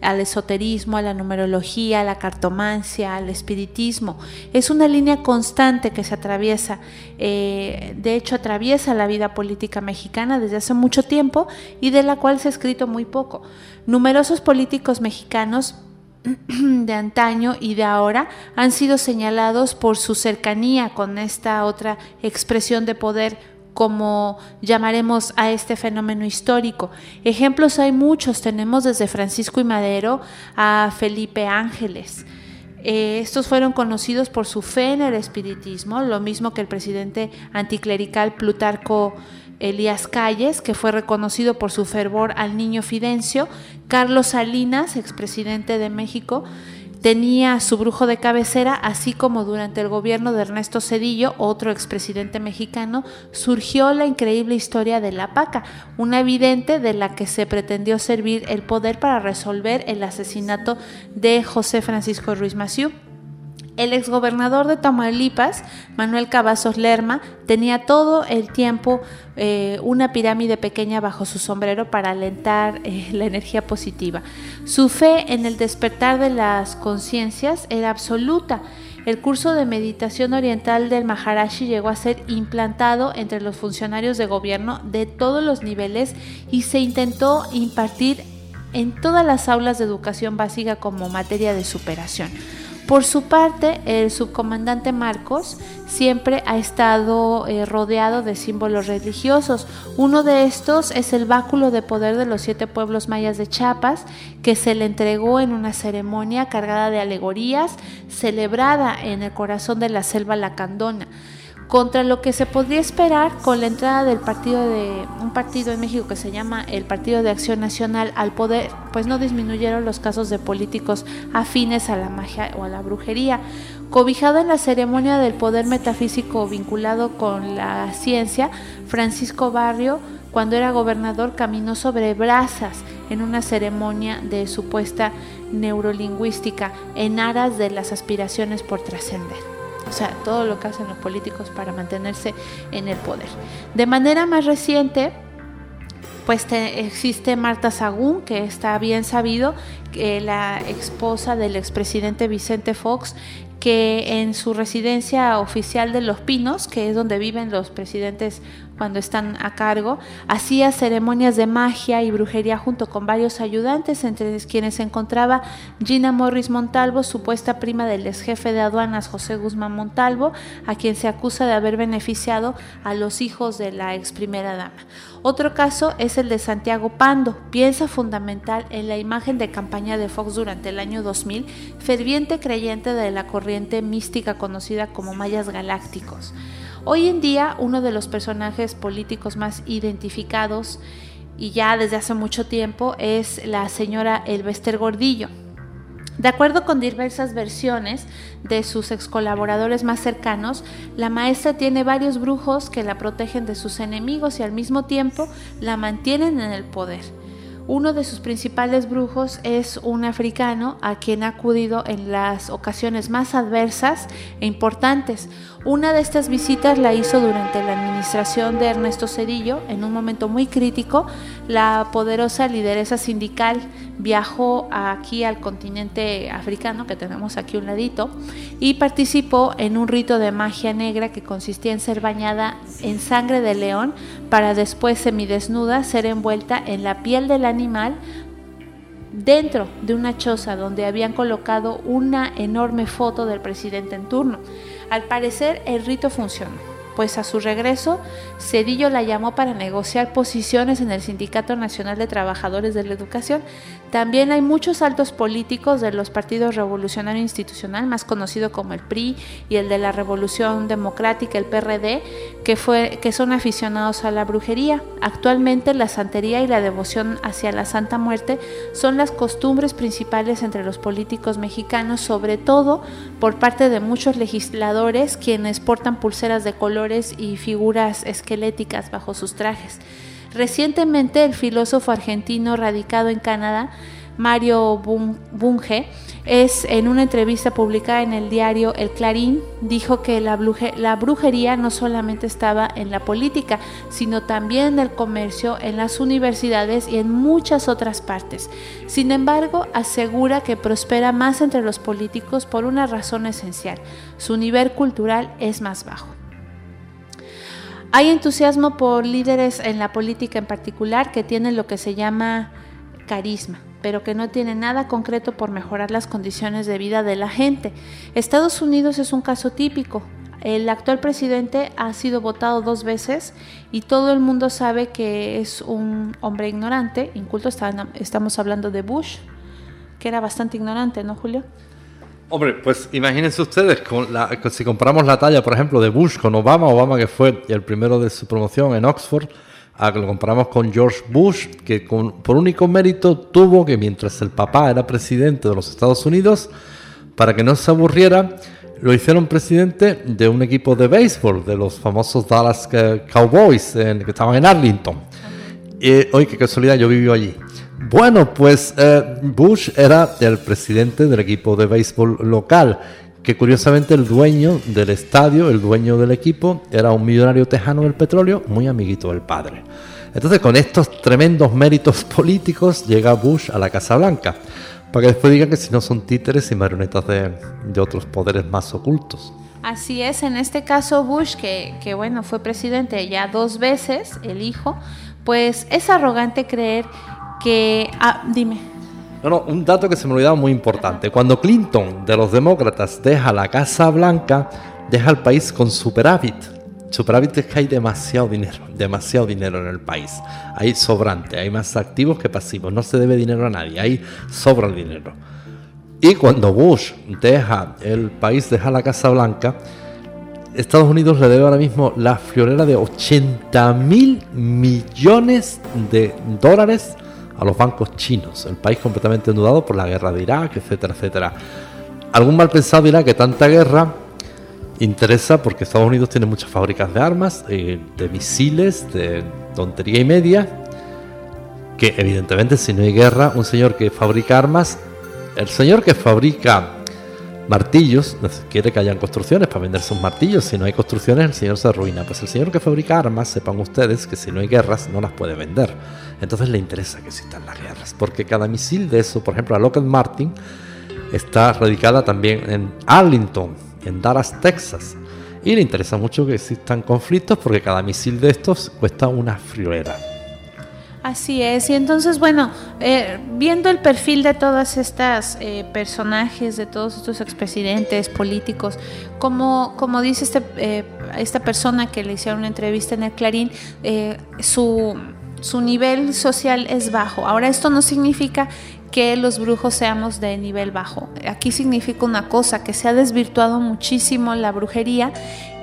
al esoterismo, a la numerología, a la cartomancia, al espiritismo. Es una línea constante que se atraviesa, eh, de hecho atraviesa la vida política mexicana desde hace mucho tiempo y de la cual se ha escrito muy poco. Numerosos políticos mexicanos de antaño y de ahora han sido señalados por su cercanía con esta otra expresión de poder como llamaremos a este fenómeno histórico. Ejemplos hay muchos, tenemos desde Francisco y Madero a Felipe Ángeles. Eh, estos fueron conocidos por su fe en el espiritismo, lo mismo que el presidente anticlerical Plutarco Elías Calles, que fue reconocido por su fervor al niño Fidencio, Carlos Salinas, expresidente de México, tenía su brujo de cabecera, así como durante el gobierno de Ernesto Cedillo, otro expresidente mexicano, surgió la increíble historia de la Paca, una evidente de la que se pretendió servir el poder para resolver el asesinato de José Francisco Ruiz Massieu. El exgobernador de Tamaulipas, Manuel Cavazos Lerma, tenía todo el tiempo eh, una pirámide pequeña bajo su sombrero para alentar eh, la energía positiva. Su fe en el despertar de las conciencias era absoluta. El curso de meditación oriental del Maharashi llegó a ser implantado entre los funcionarios de gobierno de todos los niveles y se intentó impartir en todas las aulas de educación básica como materia de superación. Por su parte, el subcomandante Marcos siempre ha estado eh, rodeado de símbolos religiosos. Uno de estos es el báculo de poder de los siete pueblos mayas de Chiapas, que se le entregó en una ceremonia cargada de alegorías, celebrada en el corazón de la selva lacandona contra lo que se podría esperar con la entrada del partido de un partido en México que se llama el Partido de Acción Nacional al poder, pues no disminuyeron los casos de políticos afines a la magia o a la brujería. Cobijado en la ceremonia del poder metafísico vinculado con la ciencia, Francisco Barrio, cuando era gobernador, caminó sobre brasas en una ceremonia de supuesta neurolingüística en aras de las aspiraciones por trascender o sea, todo lo que hacen los políticos para mantenerse en el poder. De manera más reciente, pues existe Marta Sagún, que está bien sabido, que la esposa del expresidente Vicente Fox, que en su residencia oficial de Los Pinos, que es donde viven los presidentes cuando están a cargo, hacía ceremonias de magia y brujería junto con varios ayudantes, entre quienes se encontraba Gina Morris Montalvo, supuesta prima del ex jefe de aduanas José Guzmán Montalvo, a quien se acusa de haber beneficiado a los hijos de la ex primera dama. Otro caso es el de Santiago Pando, piensa fundamental en la imagen de campaña de Fox durante el año 2000, ferviente creyente de la corriente mística conocida como mayas galácticos. Hoy en día uno de los personajes políticos más identificados y ya desde hace mucho tiempo es la señora Elvester Gordillo. De acuerdo con diversas versiones de sus ex colaboradores más cercanos, la maestra tiene varios brujos que la protegen de sus enemigos y al mismo tiempo la mantienen en el poder. Uno de sus principales brujos es un africano a quien ha acudido en las ocasiones más adversas e importantes. Una de estas visitas la hizo durante la administración de Ernesto Cedillo, en un momento muy crítico. La poderosa lideresa sindical viajó aquí al continente africano, que tenemos aquí un ladito, y participó en un rito de magia negra que consistía en ser bañada en sangre de león para después semidesnuda ser envuelta en la piel del animal dentro de una choza donde habían colocado una enorme foto del presidente en turno. Al parecer el rito funcionó pues a su regreso, Cedillo la llamó para negociar posiciones en el Sindicato Nacional de Trabajadores de la Educación. También hay muchos altos políticos de los partidos Revolucionario Institucional, más conocido como el PRI, y el de la Revolución Democrática, el PRD, que, fue, que son aficionados a la brujería. Actualmente la santería y la devoción hacia la Santa Muerte son las costumbres principales entre los políticos mexicanos, sobre todo por parte de muchos legisladores quienes portan pulseras de color y figuras esqueléticas bajo sus trajes. Recientemente el filósofo argentino radicado en Canadá, Mario Bunge, es en una entrevista publicada en el diario El Clarín, dijo que la, la, brujería no solamente estaba en la política, sino también en el comercio, en las universidades y en muchas otras partes. Sin embargo, asegura que prospera más entre los políticos por una razón esencial, su nivel cultural es más bajo. Hay entusiasmo por líderes en la política en particular que tienen lo que se llama carisma, pero que no tienen nada concreto por mejorar las condiciones de vida de la gente. Estados Unidos es un caso típico. El actual presidente ha sido votado dos veces y todo el mundo sabe que es un hombre ignorante, inculto. Estamos hablando de Bush, que era bastante ignorante, ¿no, Julio? Hombre, pues imagínense ustedes, si comparamos la talla, por ejemplo, de Bush con Obama, Obama que fue el primero de su promoción en Oxford, a que lo comparamos con George Bush, que con, por único mérito tuvo que mientras el papá era presidente de los Estados Unidos, para que no se aburriera, lo hicieron presidente de un equipo de béisbol, de los famosos Dallas Cowboys, que estaban en Arlington. Y, hoy qué casualidad, yo vivo allí. Bueno, pues eh, Bush era el presidente del equipo de béisbol local, que curiosamente el dueño del estadio, el dueño del equipo, era un millonario tejano del petróleo, muy amiguito del padre. Entonces, con estos tremendos méritos políticos, llega Bush a la Casa Blanca, para que después digan que si no son títeres y marionetas de, otros poderes más ocultos. Así es, en este caso Bush, que, bueno, fue presidente ya dos veces, el hijo, pues es arrogante creer que... Ah, dime. No, no, un dato que se me olvidaba muy importante. Cuando Clinton de los demócratas deja la Casa Blanca, deja el país con superávit. Superávit es que hay demasiado dinero, demasiado dinero en el país. Hay sobrante, hay más activos que pasivos. No se debe dinero a nadie, hay sobra el dinero. Y cuando Bush deja el país, deja la Casa Blanca, Estados Unidos le debe ahora mismo la friolera de 80 mil millones de dólares a los bancos chinos. El país completamente endeudado por la guerra de Irak, etcétera, etcétera. Algún mal pensado dirá que tanta guerra interesa porque Estados Unidos tiene muchas fábricas de armas, eh, de misiles, de tontería y media. Que evidentemente si no hay guerra, un señor que fabrica armas, el señor que fabrica martillos, quiere que hayan construcciones para vender sus martillos. Si no hay construcciones, el señor se arruina. Pues el señor que fabrica armas, sepan ustedes que si no hay guerras, no las puede vender. Entonces le interesa que existan las guerras, porque cada misil de eso, por ejemplo, a Lockheed Martin, está radicada también en Arlington, en Dallas, Texas. Y le interesa mucho que existan conflictos porque cada misil de estos cuesta una friolera. Así es, y entonces, bueno, eh, viendo el perfil de todas estas eh, personajes, de todos estos expresidentes políticos, como, como dice este, eh, esta persona que le hicieron una entrevista en el Clarín, su, su nivel social es bajo. Ahora, esto no significa que los brujos seamos de nivel bajo. Aquí significa una cosa, que se ha desvirtuado muchísimo la brujería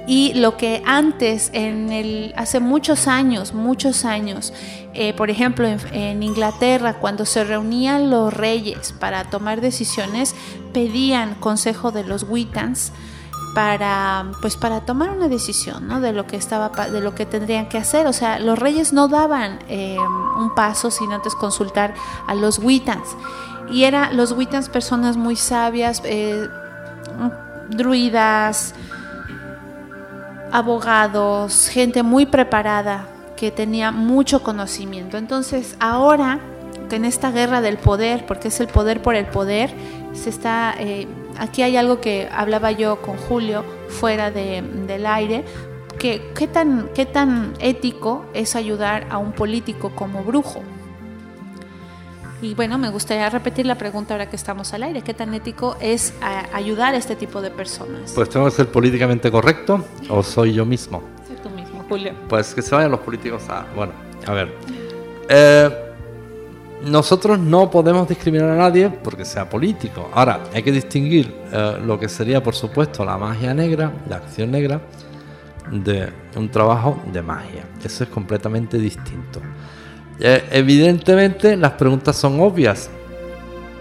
y lo que antes, en el, hace muchos años, muchos años, eh, por ejemplo en, Inglaterra, cuando se reunían los reyes para tomar decisiones, pedían consejo de los Wittans para pues para tomar una decisión ¿no? de lo que estaba de lo que tendrían que hacer o sea los reyes no daban eh, un paso sin antes consultar a los Wittans y era los Wittans personas muy sabias eh, druidas abogados, gente muy preparada que tenía mucho conocimiento. Entonces, ahora que en esta guerra del poder, porque es el poder por el poder, se está eh, aquí hay algo que hablaba yo con Julio fuera del aire, que qué tan, qué tan ético es ayudar a un político como brujo. Y bueno, me gustaría repetir la pregunta ahora que estamos al aire. ¿Qué tan ético es ayudar a este tipo de personas? Pues tengo que ser políticamente correcto o soy yo mismo. Soy tú mismo, Julio. Pues que se vayan los políticos a... Bueno, a ver. Eh, nosotros no podemos discriminar a nadie porque sea político. Ahora, hay que distinguir eh, lo que sería, por supuesto, la magia negra, la acción negra, de un trabajo de magia. Eso es completamente distinto. Eh, evidentemente las preguntas son obvias.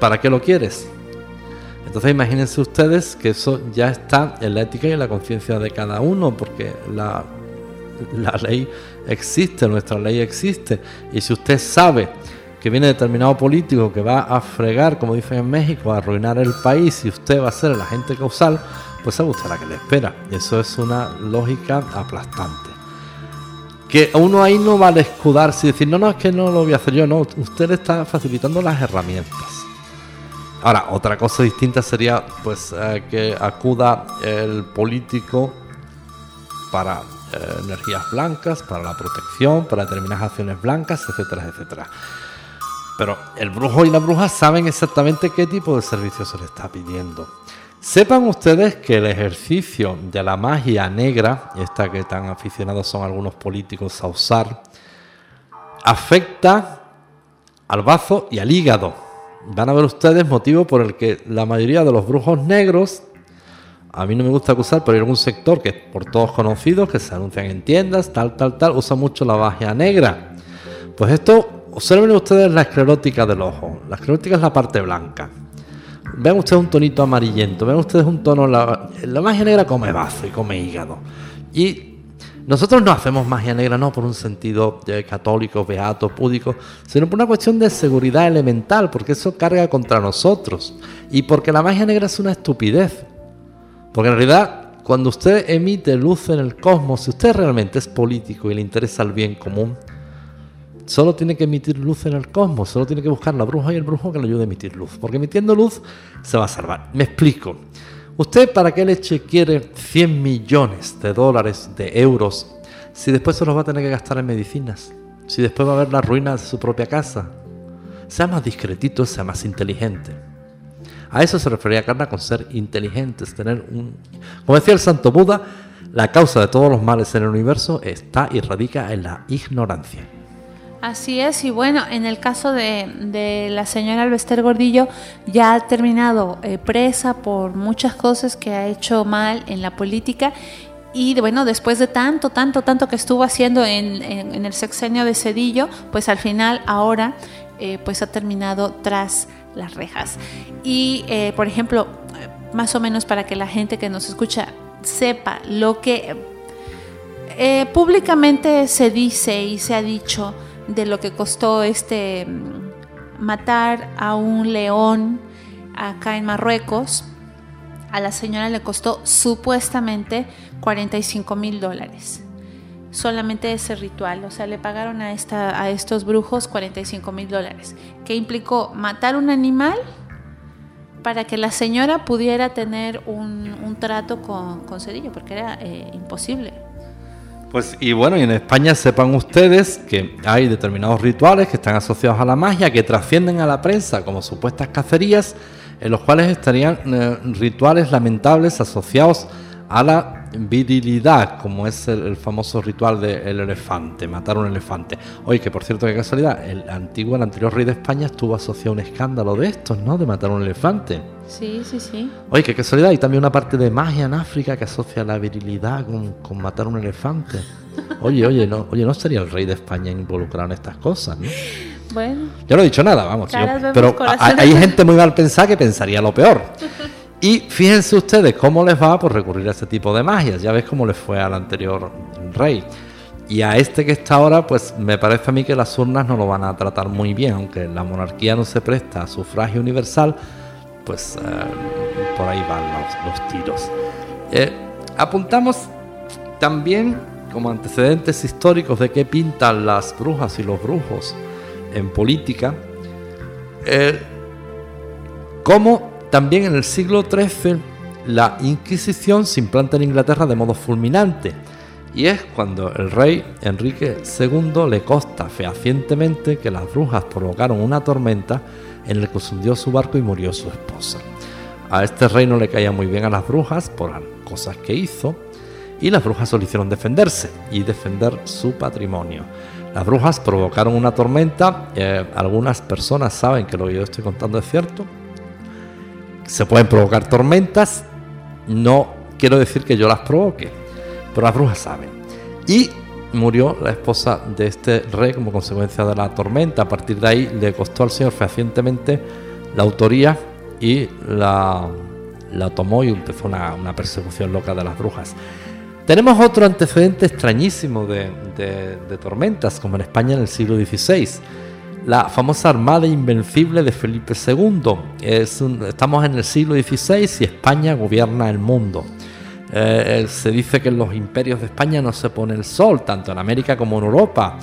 ¿Para qué lo quieres? Entonces imagínense ustedes que eso ya está en la ética y en la conciencia de cada uno, porque la, ley existe, nuestra ley existe. Y si usted sabe que viene determinado político que va a fregar, como dicen en México, a arruinar el país y usted va a ser el agente causal, pues usted la que le espera. Y eso es una lógica aplastante que uno ahí no vale escudarse y decir, no, no, es que no lo voy a hacer yo, no, usted le está facilitando las herramientas. Ahora, otra cosa distinta sería pues eh, que acuda el político para eh, energías blancas, para la protección, para determinadas acciones blancas, etcétera, etcétera. Pero el brujo y la bruja saben exactamente qué tipo de servicio se le está pidiendo. Sepan ustedes que el ejercicio de la magia negra, esta que tan aficionados son algunos políticos a usar, afecta al bazo y al hígado. Van a ver ustedes motivo por el que la mayoría de los brujos negros, a mí no me gusta acusar, pero hay algún sector que por todos conocidos, que se anuncian en tiendas, tal, tal, tal, usa mucho la magia negra. Pues esto, observen ustedes la esclerótica del ojo. La esclerótica es la parte blanca. Vean ustedes un tonito amarillento, vean ustedes un tono. La, magia negra come bazo y come hígado. Y nosotros no hacemos magia negra no por un sentido católico, beato, púdico, sino por una cuestión de seguridad elemental, porque eso carga contra nosotros. Y porque la magia negra es una estupidez. Porque en realidad, cuando usted emite luz en el cosmos, si usted realmente es político y le interesa el bien común, Solo tiene que emitir luz en el cosmos, solo tiene que buscar la bruja y el brujo que le ayude a emitir luz, porque emitiendo luz se va a salvar. Me explico. ¿Usted para qué leche quiere 100 millones de dólares, de euros, si después se los va a tener que gastar en medicinas? Si después va a haber la ruina de su propia casa. sea más discretito, sea más inteligente. A eso se refería Carla con ser inteligentes, tener un... Como decía el santo Buda, la causa de todos los males en el universo está y radica en la ignorancia. Así es, y bueno, en el caso de, de la señora Albester Gordillo, ya ha terminado eh, presa por muchas cosas que ha hecho mal en la política. Y bueno, después de tanto, tanto, tanto que estuvo haciendo en, en- el sexenio de Cedillo, pues al final ahora eh, pues ha terminado tras las rejas. Y eh, por ejemplo, más o menos para que la gente que nos escucha sepa lo que públicamente se dice y se ha dicho de lo que costó este mm, matar a un león acá en Marruecos. A la señora le costó supuestamente 45 mil dólares. Solamente ese ritual, o sea, le pagaron a, esta, a estos brujos 45 mil dólares, que implicó matar un animal para que la señora pudiera tener un, un trato con, con Cedillo, porque era eh, imposible. Pues y bueno, y en España sepan ustedes que hay determinados rituales que están asociados a la magia, que trascienden a la prensa como supuestas cacerías, en los cuales estarían eh, rituales lamentables asociados a la virilidad, como es el, el famoso ritual del elefante, matar un elefante. Oye, que por cierto, qué casualidad, el antiguo, el anterior rey de España estuvo asociado a un escándalo de estos, ¿no? De matar un elefante. Sí, sí, sí. Oye, qué casualidad. Hay también una parte de magia en África que asocia la virilidad con, con matar un elefante. Oye, oye, no, oye, no estaría el rey de España involucrado en estas cosas, ¿no? Bueno, Yo no he dicho nada, vamos. yo- pero hay, gente muy mal pensada que pensaría lo peor. Y fíjense ustedes cómo les va por recurrir a este tipo de magias. Ya ves cómo les fue al anterior rey. Y a este que está ahora, pues me parece a mí que las urnas no lo van a tratar muy bien, aunque la monarquía no se presta a sufragio universal, pues eh, por ahí van los, tiros. Eh, apuntamos también como antecedentes históricos de qué pintan las brujas y los brujos en política, eh, como también en el siglo XIII la Inquisición se implanta en Inglaterra de modo fulminante. Y es cuando el rey Enrique II le consta fehacientemente que las brujas provocaron una tormenta en la que se hundió su barco y murió su esposa. A este rey no le caía muy bien a las brujas por las cosas que hizo, y las brujas solo hicieron defenderse y defender su patrimonio. Las brujas provocaron una tormenta, eh, algunas personas saben que lo que yo estoy contando es cierto, se pueden provocar tormentas, no quiero decir que yo las provoque, pero las brujas saben. Y murió la esposa de este rey como consecuencia de la tormenta. A partir de ahí le costó al señor fehacientemente la autoría y la, la tomó y empezó una, una persecución loca de las brujas. Tenemos otro antecedente extrañísimo de, de- de tormentas, como en España en el siglo XVI. La famosa Armada Invencible de Felipe II. Estamos en el siglo XVI y España gobierna el mundo. Eh, se dice que en los imperios de España no se pone el sol, tanto en América como en Europa.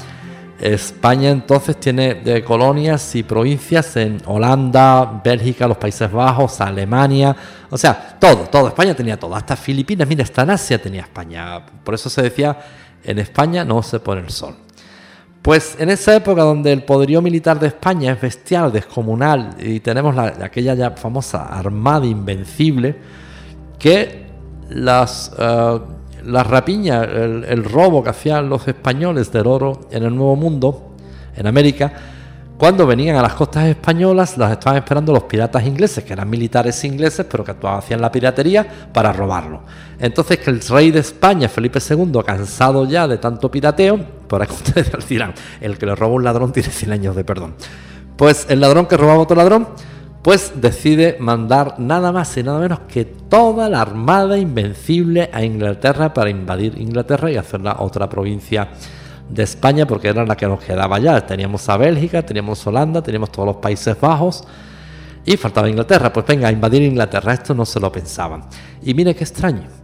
España entonces tiene eh, colonias y provincias en Holanda, Bélgica, los Países Bajos, Alemania, o sea, todo, todo, España tenía todo, hasta Filipinas, mira, hasta en Asia tenía España, por eso se decía, en España no se pone el sol. Pues en esa época donde el poderío militar de España es bestial, descomunal, y tenemos la- aquella ya famosa Armada Invencible, que las, eh, las rapiñas, el, el robo que hacían los españoles del oro en el Nuevo Mundo, en América, cuando venían a las costas españolas, las estaban esperando los piratas ingleses, que eran militares ingleses, pero que actuaban, hacían la piratería para robarlo. Entonces, que el rey de España, Felipe II, cansado ya de tanto pirateo, por aquí ustedes dirán, el que le roba un ladrón tiene 100 años de perdón. Pues el ladrón que robaba otro ladrón, pues decide mandar nada más y nada menos que toda la armada invencible a Inglaterra para invadir Inglaterra y hacerla otra provincia de España porque era la que nos quedaba ya. Teníamos a Bélgica, teníamos Holanda, teníamos todos los Países Bajos y faltaba Inglaterra. Pues venga, invadir Inglaterra, esto no se lo pensaban. Y mire qué extraño.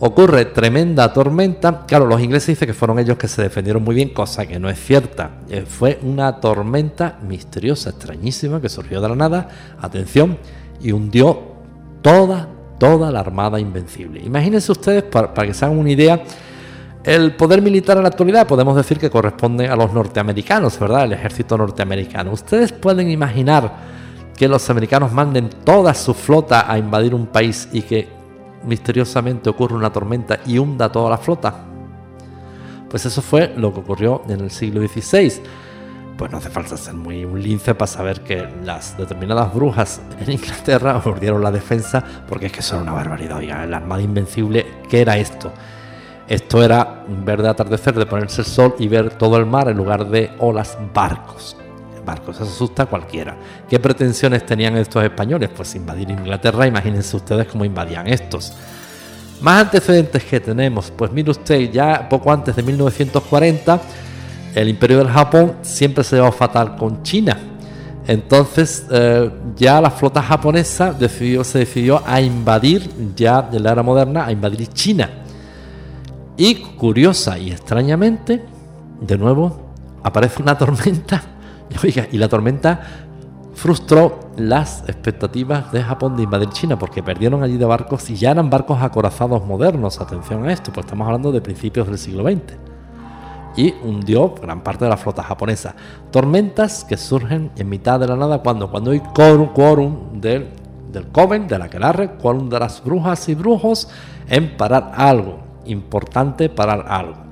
Ocurre tremenda tormenta. Claro, los ingleses dicen que fueron ellos que se defendieron muy bien, cosa que no es cierta. Eh, fue una tormenta misteriosa, extrañísima, que surgió de la nada, atención, y hundió toda, toda la armada invencible. Imagínense ustedes, para, para que se hagan una idea, El poder militar en la actualidad podemos decir que corresponde a los norteamericanos, ¿verdad? El ejército norteamericano. Ustedes pueden imaginar que los americanos manden toda su flota a invadir un país y que misteriosamente ocurre una tormenta y hunda toda la flota. Pues eso fue lo que ocurrió en el siglo XVI. Pues no hace falta ser muy un lince para saber que las determinadas brujas en Inglaterra mordieron la defensa porque es que era una barbaridad. Oiga, el armada invencible, ¿qué era esto? Esto era ver de atardecer, de ponerse el sol y ver todo el mar en lugar de olas, barcos. Barcos, eso asusta a cualquiera. ¿Qué pretensiones tenían estos españoles? Pues invadir Inglaterra, imagínense ustedes cómo invadían estos. Más antecedentes que tenemos, pues mire usted, ya poco antes de 1940, el imperio del Japón siempre se llevó fatal con China. Entonces eh, ya la flota japonesa decidió, se decidió a invadir, ya de la era moderna, a invadir China. Y curiosa y extrañamente, de nuevo, aparece una tormenta. Y, la tormenta frustró las expectativas de Japón de invadir China, porque perdieron allí de barcos y ya eran barcos acorazados modernos. Atención a esto, pues estamos hablando de principios del siglo XX. Y hundió gran parte de la flota japonesa. Tormentas que surgen en mitad de la nada cuando, cuando hay quórum, quórum del, del Coven, de la Quelarre, quórum de las brujas y brujos en parar algo importante parar algo.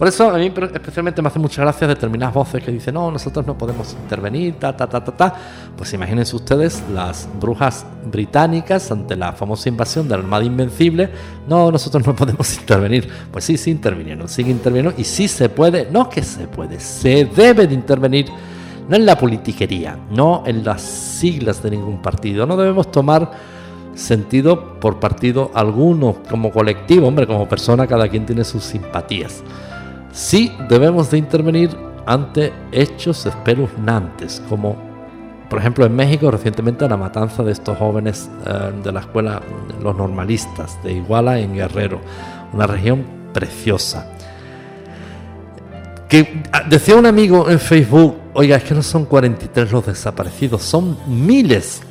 Por eso a mí especialmente me hace mucha gracia determinadas voces que dicen, no, nosotros no podemos intervenir, ta, ta, ta, ta, ta. Pues imagínense ustedes las brujas británicas ante la famosa invasión del Armada Invencible, no, nosotros no podemos intervenir. Pues sí, sí intervinieron, sí intervinieron y sí se puede, no que se puede, se debe de intervenir, no en la politiquería, no en las siglas de ningún partido, no debemos tomar sentido por partido alguno, como colectivo, hombre, como persona, cada quien tiene sus simpatías. Sí debemos de intervenir ante hechos espeluznantes, como por ejemplo en México recientemente la matanza de estos jóvenes eh, de la escuela Los Normalistas de Iguala en Guerrero, una región preciosa. Que ah, decía un amigo en Facebook, oiga, es que no son 43 los desaparecidos, son miles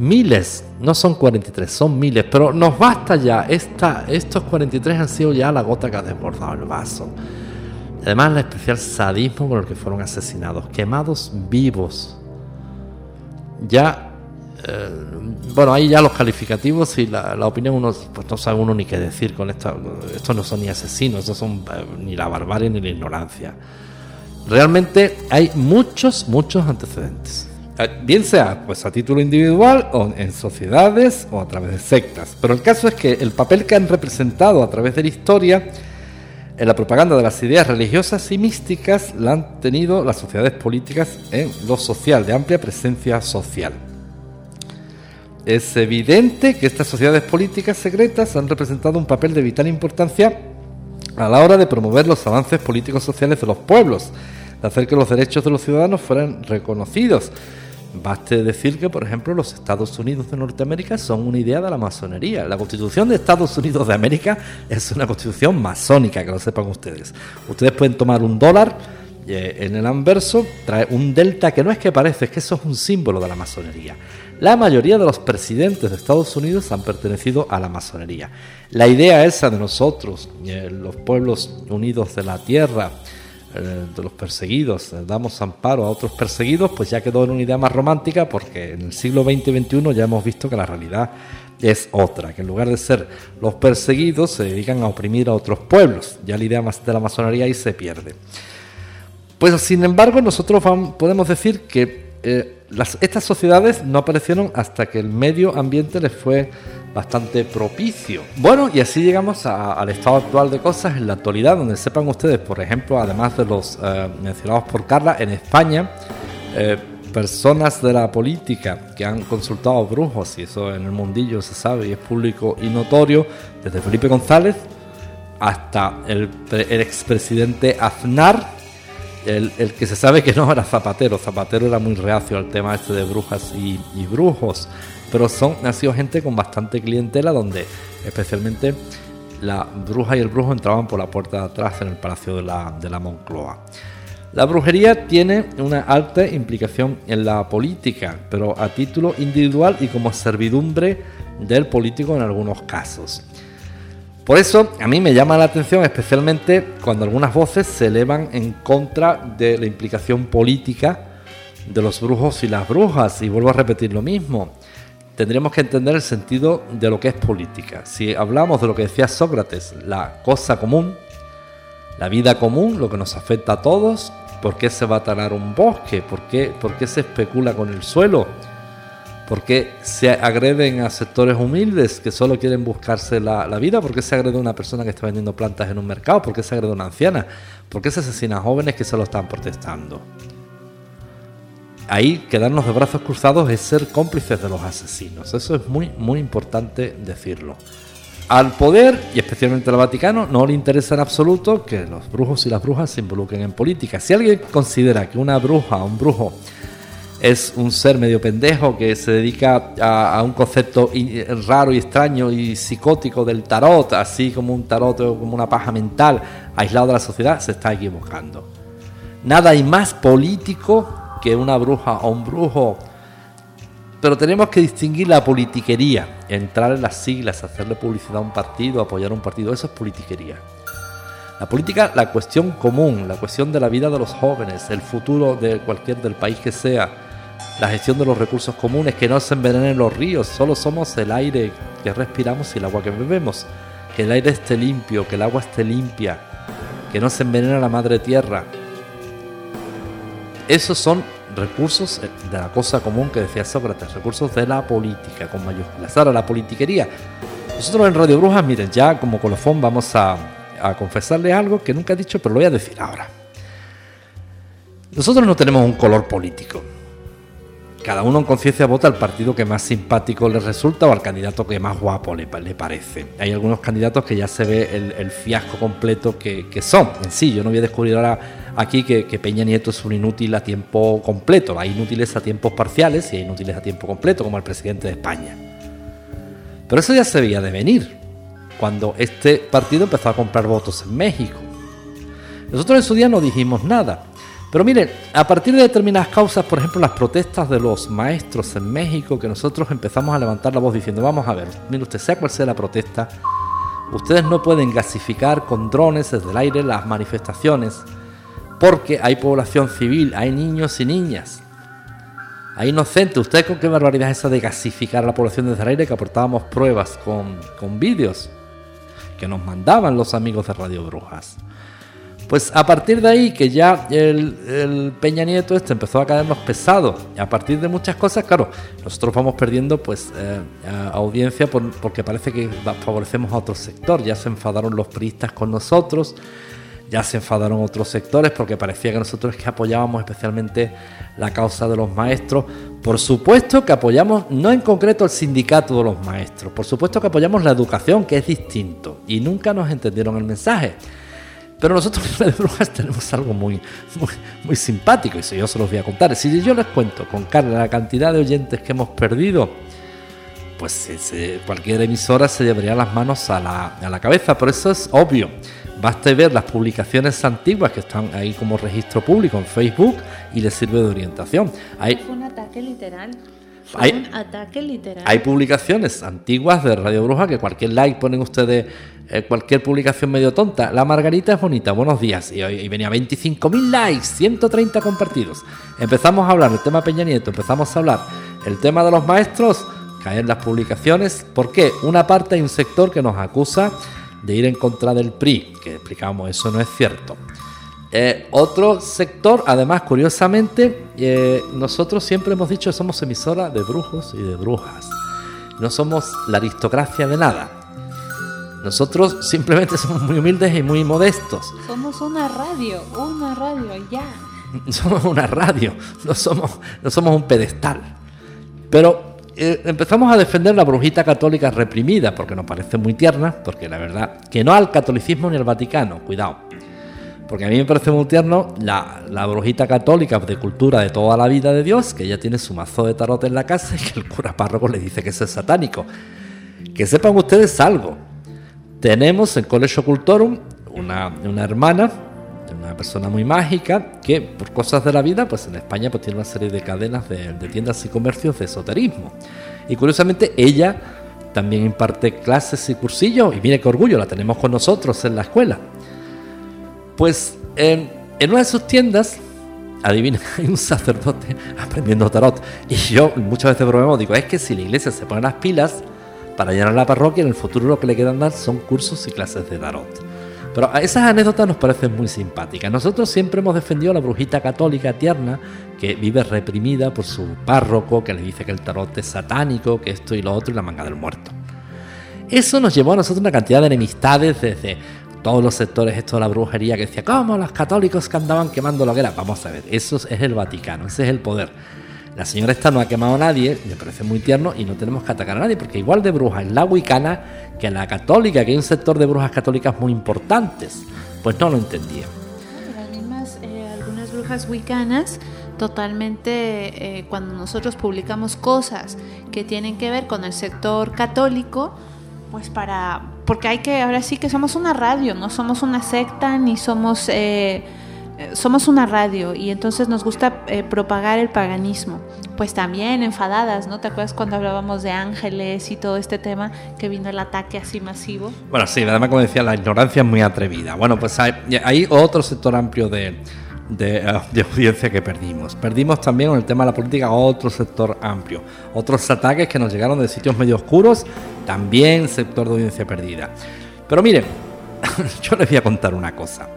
miles, no son 43, son miles, pero nos basta ya, Esta, estos 43 han sido ya la gota que ha desbordado el vaso. Además, el especial sadismo con el que fueron asesinados, quemados vivos. Ya, eh, bueno, ahí ya los calificativos y la, opinión, uno pues no sabe uno ni qué decir con esto. Estos no son ni asesinos, estos son eh, ni la barbarie ni la ignorancia. Realmente hay muchos, muchos antecedentes. Eh, bien sea pues a título individual o en sociedades o a través de sectas. Pero el caso es que el papel que han representado a través de la historia en la propaganda de las ideas religiosas y místicas la han tenido las sociedades políticas en lo social, de amplia presencia social. Es evidente que estas sociedades políticas secretas han representado un papel de vital importancia a la hora de promover los avances políticos sociales de los pueblos, de hacer que los derechos de los ciudadanos fueran reconocidos, Baste decir que, por ejemplo, los Estados Unidos de Norteamérica son una idea de la masonería. La Constitución de Estados Unidos de América es una constitución masónica, que lo sepan ustedes. Ustedes pueden tomar un dólar, eh, en el anverso trae un delta que no es que parece, es que eso es un símbolo de la masonería. La mayoría de los presidentes de Estados Unidos han pertenecido a la masonería. La idea esa de nosotros, eh, los pueblos unidos de la tierra, eh, de los perseguidos, eh, damos amparo a otros perseguidos, pues ya quedó en una idea más romántica porque en el siglo XX y XXI ya hemos visto que la realidad es otra, que en lugar de ser los perseguidos se dedican a oprimir a otros pueblos, ya la idea de la masonería ahí se pierde. Pues sin embargo nosotros podemos decir que eh, estas sociedades no aparecieron hasta que el medio ambiente les fue bastante propicio. Bueno, y así llegamos al estado actual de cosas en la actualidad, donde sepan ustedes, por ejemplo, además de los eh, mencionados por Carla, en España, eh, personas de la política que han consultado brujos, y eso en el mundillo se sabe y es público y notorio, desde Felipe González hasta el, el expresidente Aznar, el, que se sabe que no era Zapatero. Zapatero era muy reacio al tema este de brujas y, brujos. Pero son, ha sido gente con bastante clientela donde especialmente la bruja y el brujo entraban por la puerta de atrás en el palacio de la, de la Moncloa. La brujería tiene una alta implicación en la política, pero a título individual y como servidumbre del político en algunos casos. Por eso a mí me llama la atención especialmente cuando algunas voces se elevan en contra de la implicación política de los brujos y las brujas. Y vuelvo a repetir lo mismo. Tendríamos que entender el sentido de lo que es política. Si hablamos de lo que decía Sócrates, la cosa común, la vida común, lo que nos afecta a todos, ¿por qué se va a talar un bosque? ¿Por qué, por qué se especula con el suelo? ¿Por qué se agreden a sectores humildes que solo quieren buscarse la, la, vida? ¿Por qué se agrede a una persona que está vendiendo plantas en un mercado? ¿Por qué se agrede a una anciana? ¿Por qué se asesina a jóvenes que solo están protestando? Ahí quedarnos de brazos cruzados es ser cómplices de los asesinos. Eso es muy, muy importante decirlo. Al poder, y especialmente al Vaticano, no le interesa en absoluto que los brujos y las brujas se involucren en política. Si alguien considera que una bruja o un brujo es un ser medio pendejo que se dedica a, un concepto raro y extraño y psicótico del tarot, así como un tarot o como una paja mental aislado de la sociedad, se está equivocando. Nada hay más político que una bruja o un brujo. Pero tenemos que distinguir la politiquería, entrar en las siglas, hacerle publicidad a un partido, apoyar a un partido, eso es politiquería. La política, la cuestión común, la cuestión de la vida de los jóvenes, el futuro de cualquier del país que sea, la gestión de los recursos comunes, que no se envenenen los ríos, solo somos el aire que respiramos y el agua que bebemos. Que el aire esté limpio, que el agua esté limpia, que no se envenene la madre tierra. Esos son recursos de la cosa común que decía Sócrates, recursos de la política con mayúsculas. Ahora, la politiquería. Nosotros en Radio Brujas, miren, ya como colofón vamos a, a confesarle algo que nunca he dicho, pero lo voy a decir ahora. Nosotros no tenemos un color político cada uno en conciencia vota al partido que más simpático le resulta o al candidato que más guapo le, parece. Hay algunos candidatos que ya se ve el, fiasco completo que, son. En sí, yo no voy a descubrir ahora aquí que, Peña Nieto es un inútil a tiempo completo. Hay inútiles a tiempos parciales y hay inútiles a tiempo completo, como el presidente de España. Pero eso ya se veía de venir cuando este partido empezó a comprar votos en México. Nosotros en su día no dijimos nada. Pero miren, a partir de determinadas causas, por ejemplo las protestas de los maestros en México, que nosotros empezamos a levantar la voz diciendo, vamos a ver, mire usted, sea cual sea la protesta, ustedes no pueden gasificar con drones desde el aire las manifestaciones, porque hay población civil, hay niños y niñas, hay inocentes. ¿Usted con qué barbaridad es esa de gasificar a la población desde el aire? Que aportábamos pruebas con, con vídeos que nos mandaban los amigos de Radio Brujas. Pues a partir de ahí que ya el, Peña Nieto este empezó a caernos pesado, a partir de muchas cosas, claro, nosotros vamos perdiendo pues eh, audiencia porque parece que favorecemos a otro sector, ya se enfadaron los priistas con nosotros, ya se enfadaron otros sectores porque parecía que nosotros que apoyábamos especialmente la causa de los maestros. Por supuesto que apoyamos, no en concreto el sindicato de los maestros, por supuesto que apoyamos la educación, que es distinto, y nunca nos entendieron el mensaje. Pero nosotros en de Brujas tenemos algo muy, muy, simpático y eso yo se los voy a contar. Si yo les cuento con Carla la cantidad de oyentes que hemos perdido, pues cualquier emisora se llevaría las manos a la, a la cabeza. Por eso es obvio. Basta ver las publicaciones antiguas que están ahí como registro público en Facebook y les sirve de orientación. Hay, Fue un ataque literal. Fue un ataque literal. Hay publicaciones antiguas de Radio Bruja que cualquier like ponen ustedes eh, cualquier publicación medio tonta. La margarita es bonita, buenos días. Y, y venía 25.000 likes, 130 compartidos. Empezamos a hablar del tema Peña Nieto, empezamos a hablar el tema de los maestros, caen las publicaciones. ¿Por qué? Una parte hay un sector que nos acusa de ir en contra del PRI, que explicamos, eso no es cierto. Eh, otro sector, además, curiosamente, eh, nosotros siempre hemos dicho que somos emisora de brujos y de brujas. No somos la aristocracia de nada. Nosotros simplemente somos muy humildes y muy modestos. Somos una radio, una radio, ya. Somos una radio, no somos, no somos un pedestal. Pero eh, empezamos a defender la brujita católica reprimida, porque nos parece muy tierna, porque la verdad, que no al catolicismo ni al Vaticano, cuidado. Porque a mí me parece muy tierno la, la, brujita católica de cultura de toda la vida de Dios, que ella tiene su mazo de tarot en la casa y que el cura párroco le dice que eso es satánico. Que sepan ustedes algo, tenemos en Colegio Cultorum una, una hermana, una persona muy mágica, que por cosas de la vida, pues en España pues tiene una serie de cadenas de, tiendas y comercios de esoterismo. Y curiosamente ella también imparte clases y cursillos, y mire qué orgullo, la tenemos con nosotros en la escuela. Pues en, una de sus tiendas, adivina, hay un sacerdote aprendiendo tarot. Y yo muchas veces bromeo, digo, es que si la iglesia se pone las pilas para llenar la parroquia, en el futuro lo que le quedan dar son cursos y clases de tarot. Pero esas anécdotas nos parecen muy simpáticas. Nosotros siempre hemos defendido a la brujita católica tierna que vive reprimida por su párroco, que le dice que el tarot es satánico, que esto y lo otro y la manga del muerto. Eso nos llevó a nosotros una cantidad de enemistades desde todos los sectores esto de la brujería que decía, ¿cómo los católicos que andaban quemando lo que era? Vamos a ver, eso es el Vaticano, ese es el poder. La señora esta no ha quemado a nadie, me parece muy tierno y no tenemos que atacar a nadie, porque igual de bruja es la wicana que la católica, que hay un sector de brujas católicas muy importantes. Pues no lo entendía. Las eh, algunas brujas wicanas totalmente eh, cuando nosotros publicamos cosas que tienen que ver con el sector católico, pues para, porque hay que, ahora sí que somos una radio, no somos una secta ni somos... Eh, somos una radio y entonces nos gusta eh, propagar el paganismo. Pues también enfadadas, ¿no? ¿Te acuerdas cuando hablábamos de ángeles y todo este tema que vino el ataque así masivo? Bueno, sí, además como decía, la ignorancia es muy atrevida. Bueno, pues hay, otro sector amplio de, eh, de, audiencia que perdimos. Perdimos también en el tema de la política otro sector amplio. Otros ataques que nos llegaron de sitios medio oscuros, también sector de audiencia perdida. Pero miren, yo les voy a contar una cosa.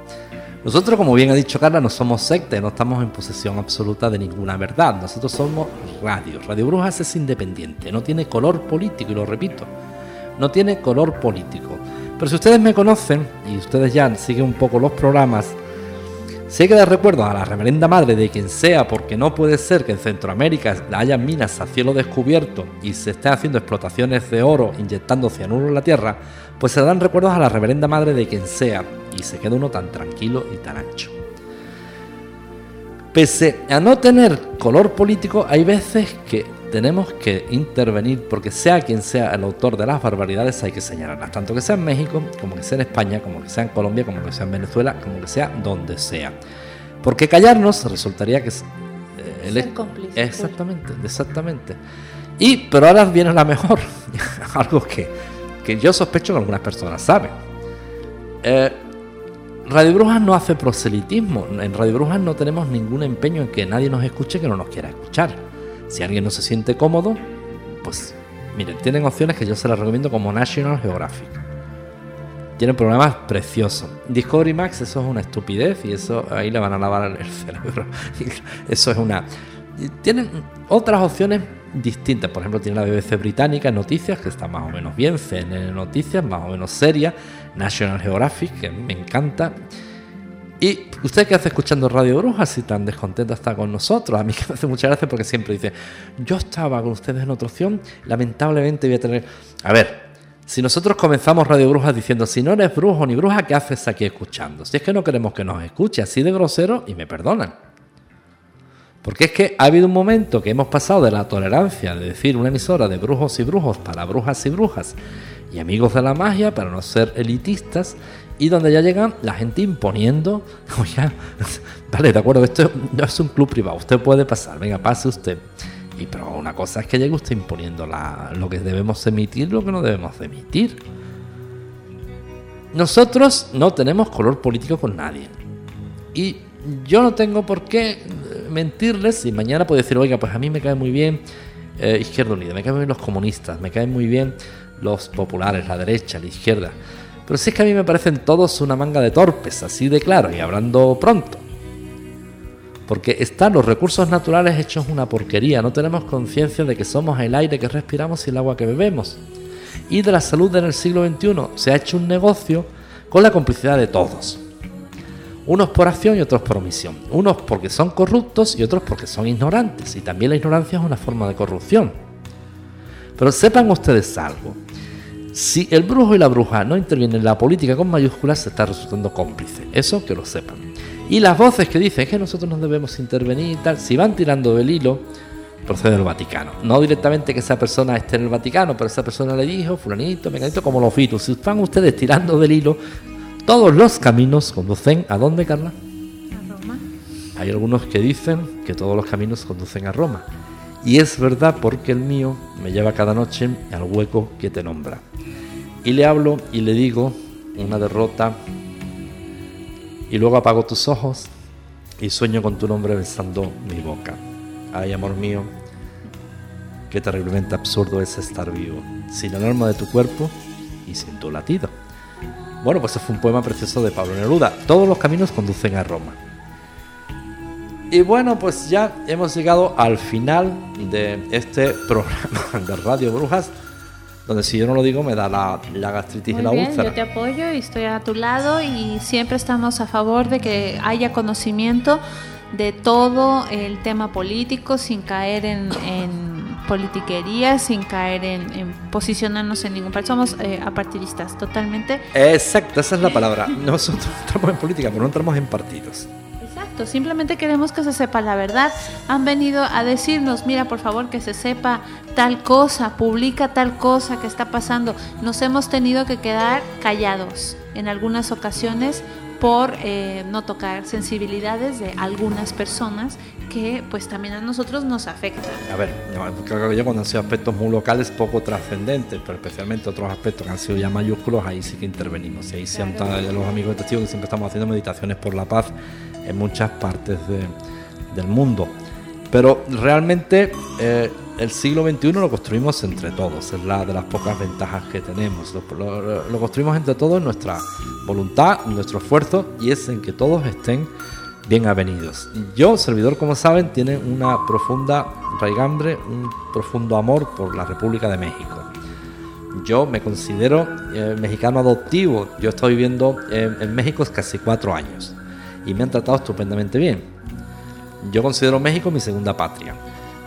Nosotros, como bien ha dicho Carla, no somos secta, no estamos en posesión absoluta de ninguna verdad. Nosotros somos radio. Radio Brujas es independiente, no tiene color político, y lo repito, no tiene color político. Pero si ustedes me conocen y ustedes ya siguen un poco los programas, sé que de recuerdo a la reverenda madre de quien sea, porque no puede ser que en Centroamérica haya minas a cielo descubierto y se estén haciendo explotaciones de oro inyectando cianuro en la tierra, pues se dan recuerdos a la reverenda madre de quien sea y se queda uno tan tranquilo y tan ancho. Pese a no tener color político, hay veces que tenemos que intervenir porque sea quien sea el autor de las barbaridades hay que señalarlas, tanto que sea en México, como que sea en España, como que sea en Colombia, como que sea en Venezuela, como que sea donde sea. Porque callarnos resultaría que es eh, el Exactamente, exactamente. Y pero ahora viene la mejor, algo que, que yo sospecho que algunas personas saben. Eh, Radio Brujas no hace proselitismo. En Radio Brujas no tenemos ningún empeño en que nadie nos escuche que no nos quiera escuchar. Si alguien no se siente cómodo, pues miren, tienen opciones que yo se las recomiendo como National Geographic. Tienen programas preciosos. Discovery Max, eso es una estupidez y eso ahí le van a lavar el cerebro. eso es una. Tienen otras opciones distintas. Por ejemplo, tiene la BBC británica Noticias, que está más o menos bien, CNN Noticias, más o menos seria, National Geographic, que me encanta. Y usted que hace escuchando Radio Brujas y tan descontento está con nosotros, a mí que me hace mucha gracia porque siempre dice, yo estaba con ustedes en otra opción, lamentablemente voy a tener... A ver, si nosotros comenzamos Radio Brujas diciendo, si no eres brujo ni bruja, ¿qué haces aquí escuchando? Si es que no queremos que nos escuche así de grosero y me perdonan. Porque es que ha habido un momento que hemos pasado de la tolerancia de decir una emisora de brujos y brujos para brujas y brujas y amigos de la magia para no ser elitistas y donde ya llegan la gente imponiendo, oye, vale, de acuerdo, esto no es un club privado, usted puede pasar, venga, pase usted. Y pero una cosa es que llegue usted imponiendo lo que debemos emitir, lo que no debemos emitir. Nosotros no tenemos color político con nadie. Y yo no tengo por qué mentirles y mañana puedo decir, oiga, pues a mí me cae muy bien eh, Izquierda Unida, me caen muy bien los comunistas, me caen muy bien los populares, la derecha, la izquierda. Pero si es que a mí me parecen todos una manga de torpes, así de claro, y hablando pronto. Porque están los recursos naturales hechos una porquería, no tenemos conciencia de que somos el aire que respiramos y el agua que bebemos. Y de la salud en el siglo XXI se ha hecho un negocio con la complicidad de todos. Unos por acción y otros por omisión. Unos porque son corruptos y otros porque son ignorantes. Y también la ignorancia es una forma de corrupción. Pero sepan ustedes algo. Si el brujo y la bruja no intervienen en la política con mayúsculas, se está resultando cómplice. Eso que lo sepan. Y las voces que dicen que nosotros no debemos intervenir y tal, si van tirando del hilo, procede del Vaticano. No directamente que esa persona esté en el Vaticano, pero esa persona le dijo, fulanito, mecanito, como los virus. Si van ustedes tirando del hilo, todos los caminos conducen a dónde, Carla? A Roma. Hay algunos que dicen que todos los caminos conducen a Roma. Y es verdad porque el mío me lleva cada noche al hueco que te nombra. Y le hablo y le digo una derrota y luego apago tus ojos y sueño con tu nombre besando mi boca. Ay, amor mío, qué terriblemente absurdo es estar vivo, sin el alma de tu cuerpo y sin tu latido. Bueno, pues fue un poema precioso de Pablo Neruda. Todos los caminos conducen a Roma. Y bueno, pues ya hemos llegado al final de este programa de Radio Brujas, donde si yo no lo digo me da la, la gastritis y la bien, úlcera. yo te apoyo y estoy a tu lado y siempre estamos a favor de que haya conocimiento de todo el tema político sin caer en, en politiquería, sin caer en, en posicionarnos en ningún país. Somos eh, apartidistas totalmente. Exacto, esa es la palabra. Nosotros entramos en política, pero no entramos en partidos. Exacto, simplemente queremos que se sepa la verdad. Han venido a decirnos, mira, por favor, que se sepa tal cosa, publica tal cosa que está pasando. Nos hemos tenido que quedar callados en algunas ocasiones por eh, no tocar sensibilidades de algunas personas que pues también a nosotros nos afectan. A ver, yo cuando han sido aspectos muy locales, poco trascendentes, pero especialmente otros aspectos que han sido ya mayúsculos, ahí sí que intervenimos. Y ahí sí han los amigos de testigos que siempre estamos haciendo meditaciones por la paz en muchas partes de- del mundo. Pero realmente eh, el siglo XXI lo construimos entre todos, es la de las pocas ventajas que tenemos. Lo, lo- lo construimos entre todos en nuestra voluntad, en nuestro esfuerzo y es en que todos estén bien avenidos. Yo, servidor, como saben, tiene una profunda raigambre, un profundo amor por la República de México. Yo me considero eh, mexicano adoptivo. Yo estoy viviendo en, en México casi cuatro años y me han tratado estupendamente bien. Yo considero México mi segunda patria.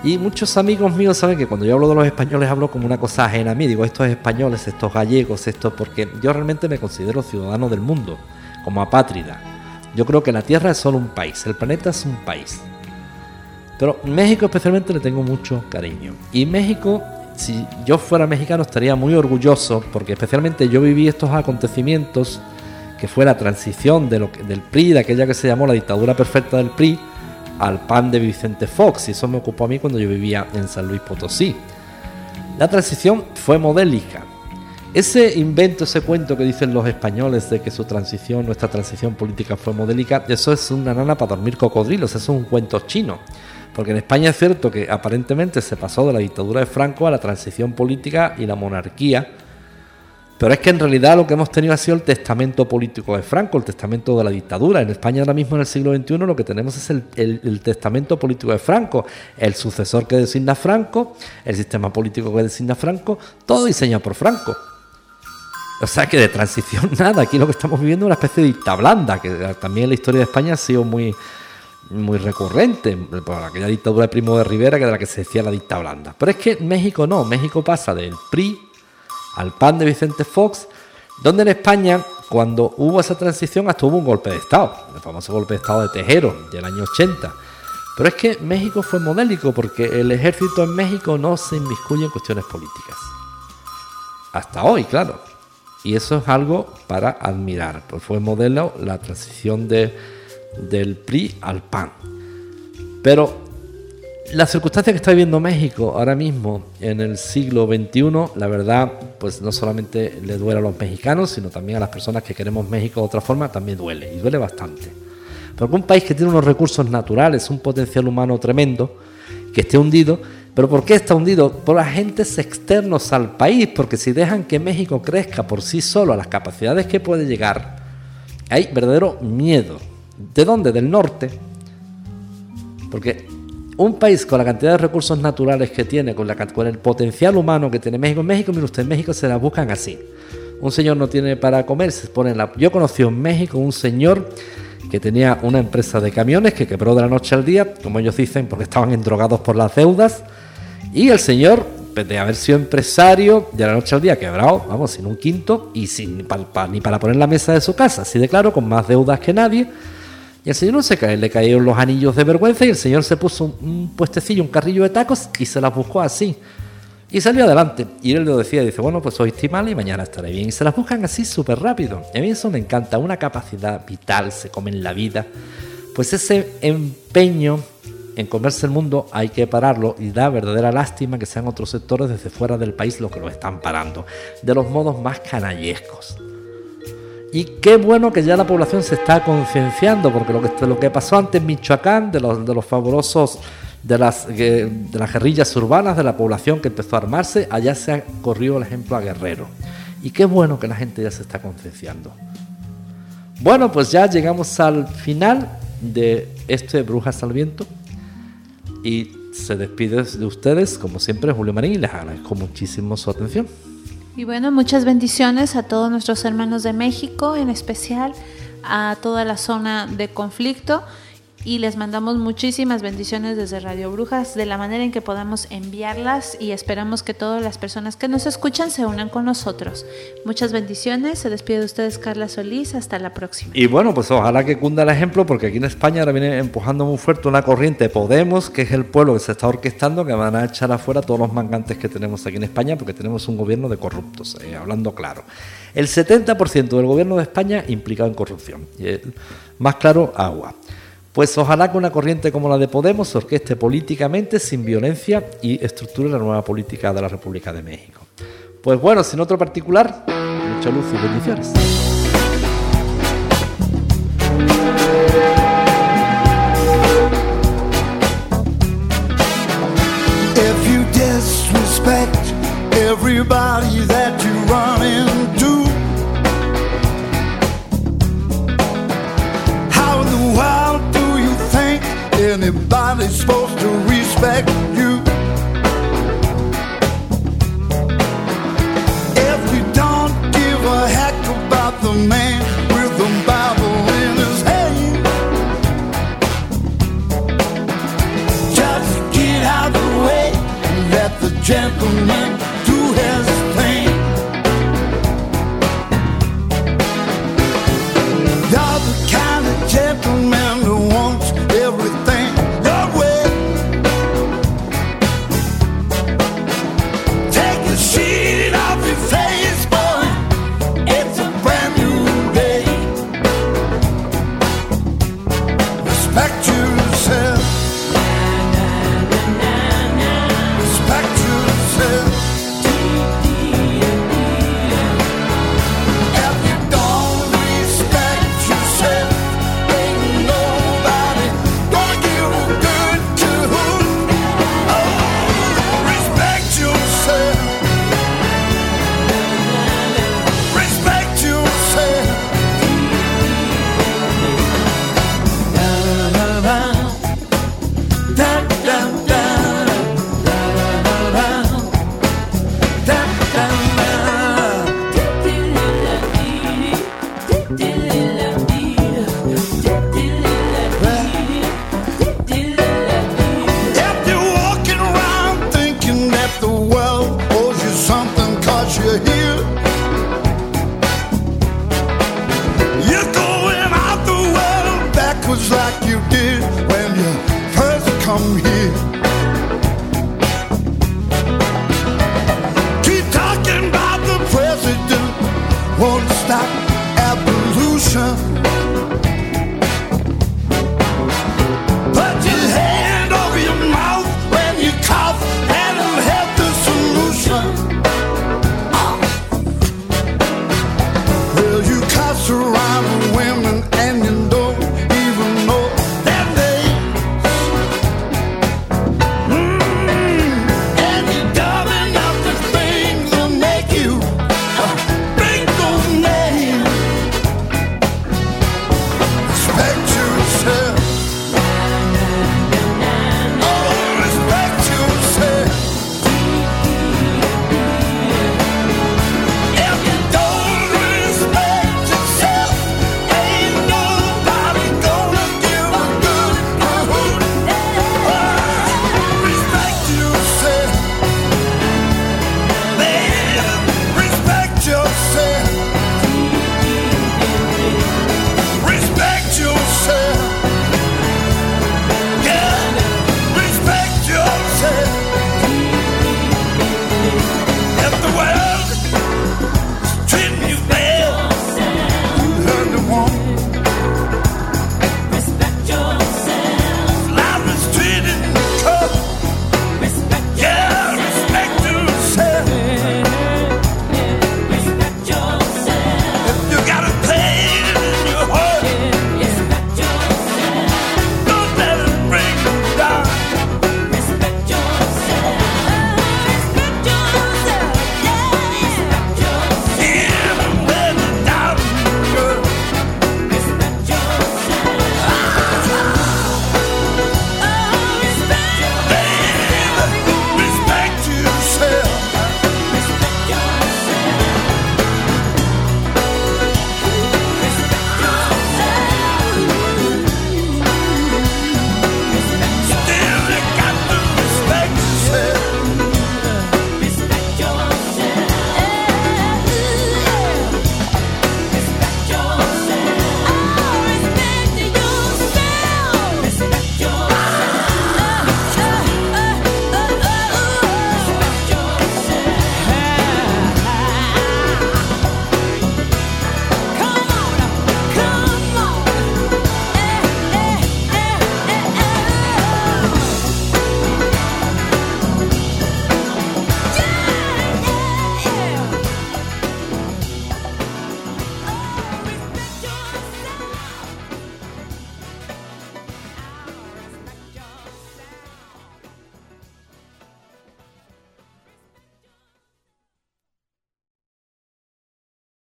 Y muchos amigos míos saben que cuando yo hablo de los españoles hablo como una cosa ajena a mí. Digo, estos españoles, estos gallegos, estos, porque yo realmente me considero ciudadano del mundo, como apátrida. Yo creo que la Tierra es solo un país, el planeta es un país. Pero México especialmente le tengo mucho cariño. Y México, si yo fuera mexicano, estaría muy orgulloso, porque especialmente yo viví estos acontecimientos, que fue la transición de lo que- del PRI, de aquella que se llamó la dictadura perfecta del PRI, al PAN de Vicente Fox. Y eso me ocupó a mí cuando yo vivía en San Luis Potosí. La transición fue modélica. Ese invento, ese cuento que dicen los españoles de que su transición, nuestra transición política fue modélica, eso es una nana para dormir cocodrilos, eso es un cuento chino. Porque en España es cierto que aparentemente se pasó de la dictadura de Franco a la transición política y la monarquía, pero es que en realidad lo que hemos tenido ha sido el testamento político de Franco, el testamento de la dictadura. En España ahora mismo en el siglo XXI lo que tenemos es el, el- testamento político de Franco, el sucesor que designa Franco, el sistema político que designa Franco, todo diseñado por Franco. O sea que de transición nada, aquí lo que estamos viviendo es una especie de dicta blanda, que también en la historia de España ha sido muy, muy recurrente, por aquella dictadura de Primo de Rivera que de la que se decía la dicta blanda. Pero es que México no, México pasa del PRI al PAN de Vicente Fox, donde en España, cuando hubo esa transición, hasta hubo un golpe de Estado, el famoso golpe de Estado de Tejero, del año 80. Pero es que México fue modélico porque el ejército en México no se inmiscuye en cuestiones políticas. Hasta hoy, claro. Y eso es algo para admirar. Pues fue modelo la transición de, del PRI al PAN. Pero la circunstancia que está viviendo México ahora mismo en el siglo XXI, la verdad, pues no solamente le duele a los mexicanos, sino también a las personas que queremos México de otra forma, también duele, y duele bastante. Porque un país que tiene unos recursos naturales, un potencial humano tremendo, que esté hundido, pero ¿por qué está hundido? Por agentes externos al país, porque si dejan que México crezca por sí solo a las capacidades que puede llegar, hay verdadero miedo. ¿De dónde? Del norte. Porque un país con la cantidad de recursos naturales que tiene, con, la, con el potencial humano que tiene México, México, mire usted, en México se la buscan así. Un señor no tiene para comer, se pone en la... Yo conocí en México un señor que tenía una empresa de camiones que quebró de la noche al día, como ellos dicen, porque estaban endrogados por las deudas. Y el señor, pues, de haber sido empresario, de la noche al día quebrado, vamos, sin un quinto y sin ni para poner la mesa de su casa, así de claro, con más deudas que nadie. Y el señor no se cae, le cayeron los anillos de vergüenza y el señor se puso un, puestecillo, un carrillo de tacos y se las buscó así. Y salió adelante. Y él lo decía, dice, bueno, pues hoy estoy mal y mañana estaré bien. Y se las buscan así súper rápido. Y a mí eso me encanta, una capacidad vital, se come en la vida. Pues ese empeño en comerse el mundo hay que pararlo y da verdadera lástima que sean otros sectores desde fuera del país los que lo están parando, de los modos más canallescos. Y qué bueno que ya la población se está concienciando, porque lo que, lo que pasó antes en Michoacán, de los, de los fabulosos, de las, de las guerrillas urbanas, de la población que empezó a armarse, allá se ha corrido el ejemplo a Guerrero. Y qué bueno que la gente ya se está concienciando. Bueno, pues ya llegamos al final de este Brujas al Viento. Y se despide de ustedes, como siempre, Julio Marín, y les agradezco muchísimo su atención. Y bueno, muchas bendiciones a todos nuestros hermanos de México, en especial a toda la zona de conflicto y les mandamos muchísimas bendiciones desde Radio Brujas de la manera en que podamos enviarlas y esperamos que todas las personas que nos escuchan se unan con nosotros. Muchas bendiciones, se despide de ustedes Carla Solís, hasta la próxima. Y bueno, pues ojalá que cunda el ejemplo porque aquí en España ahora viene empujando muy fuerte una corriente Podemos, que es el pueblo que se está orquestando, que van a echar afuera todos los mangantes que tenemos aquí en España porque tenemos un gobierno de corruptos, eh, hablando claro. El 70% del gobierno de España implicado en corrupción. Y el más claro, agua. Pues ojalá que una corriente como la de Podemos orqueste políticamente, sin violencia y estructure la nueva política de la República de México. Pues bueno, sin otro particular, mucha luz y bendiciones. Anybody's supposed to respect you? If you don't give a heck about the man with the Bible in his hand, just get out of the way and let the gentleman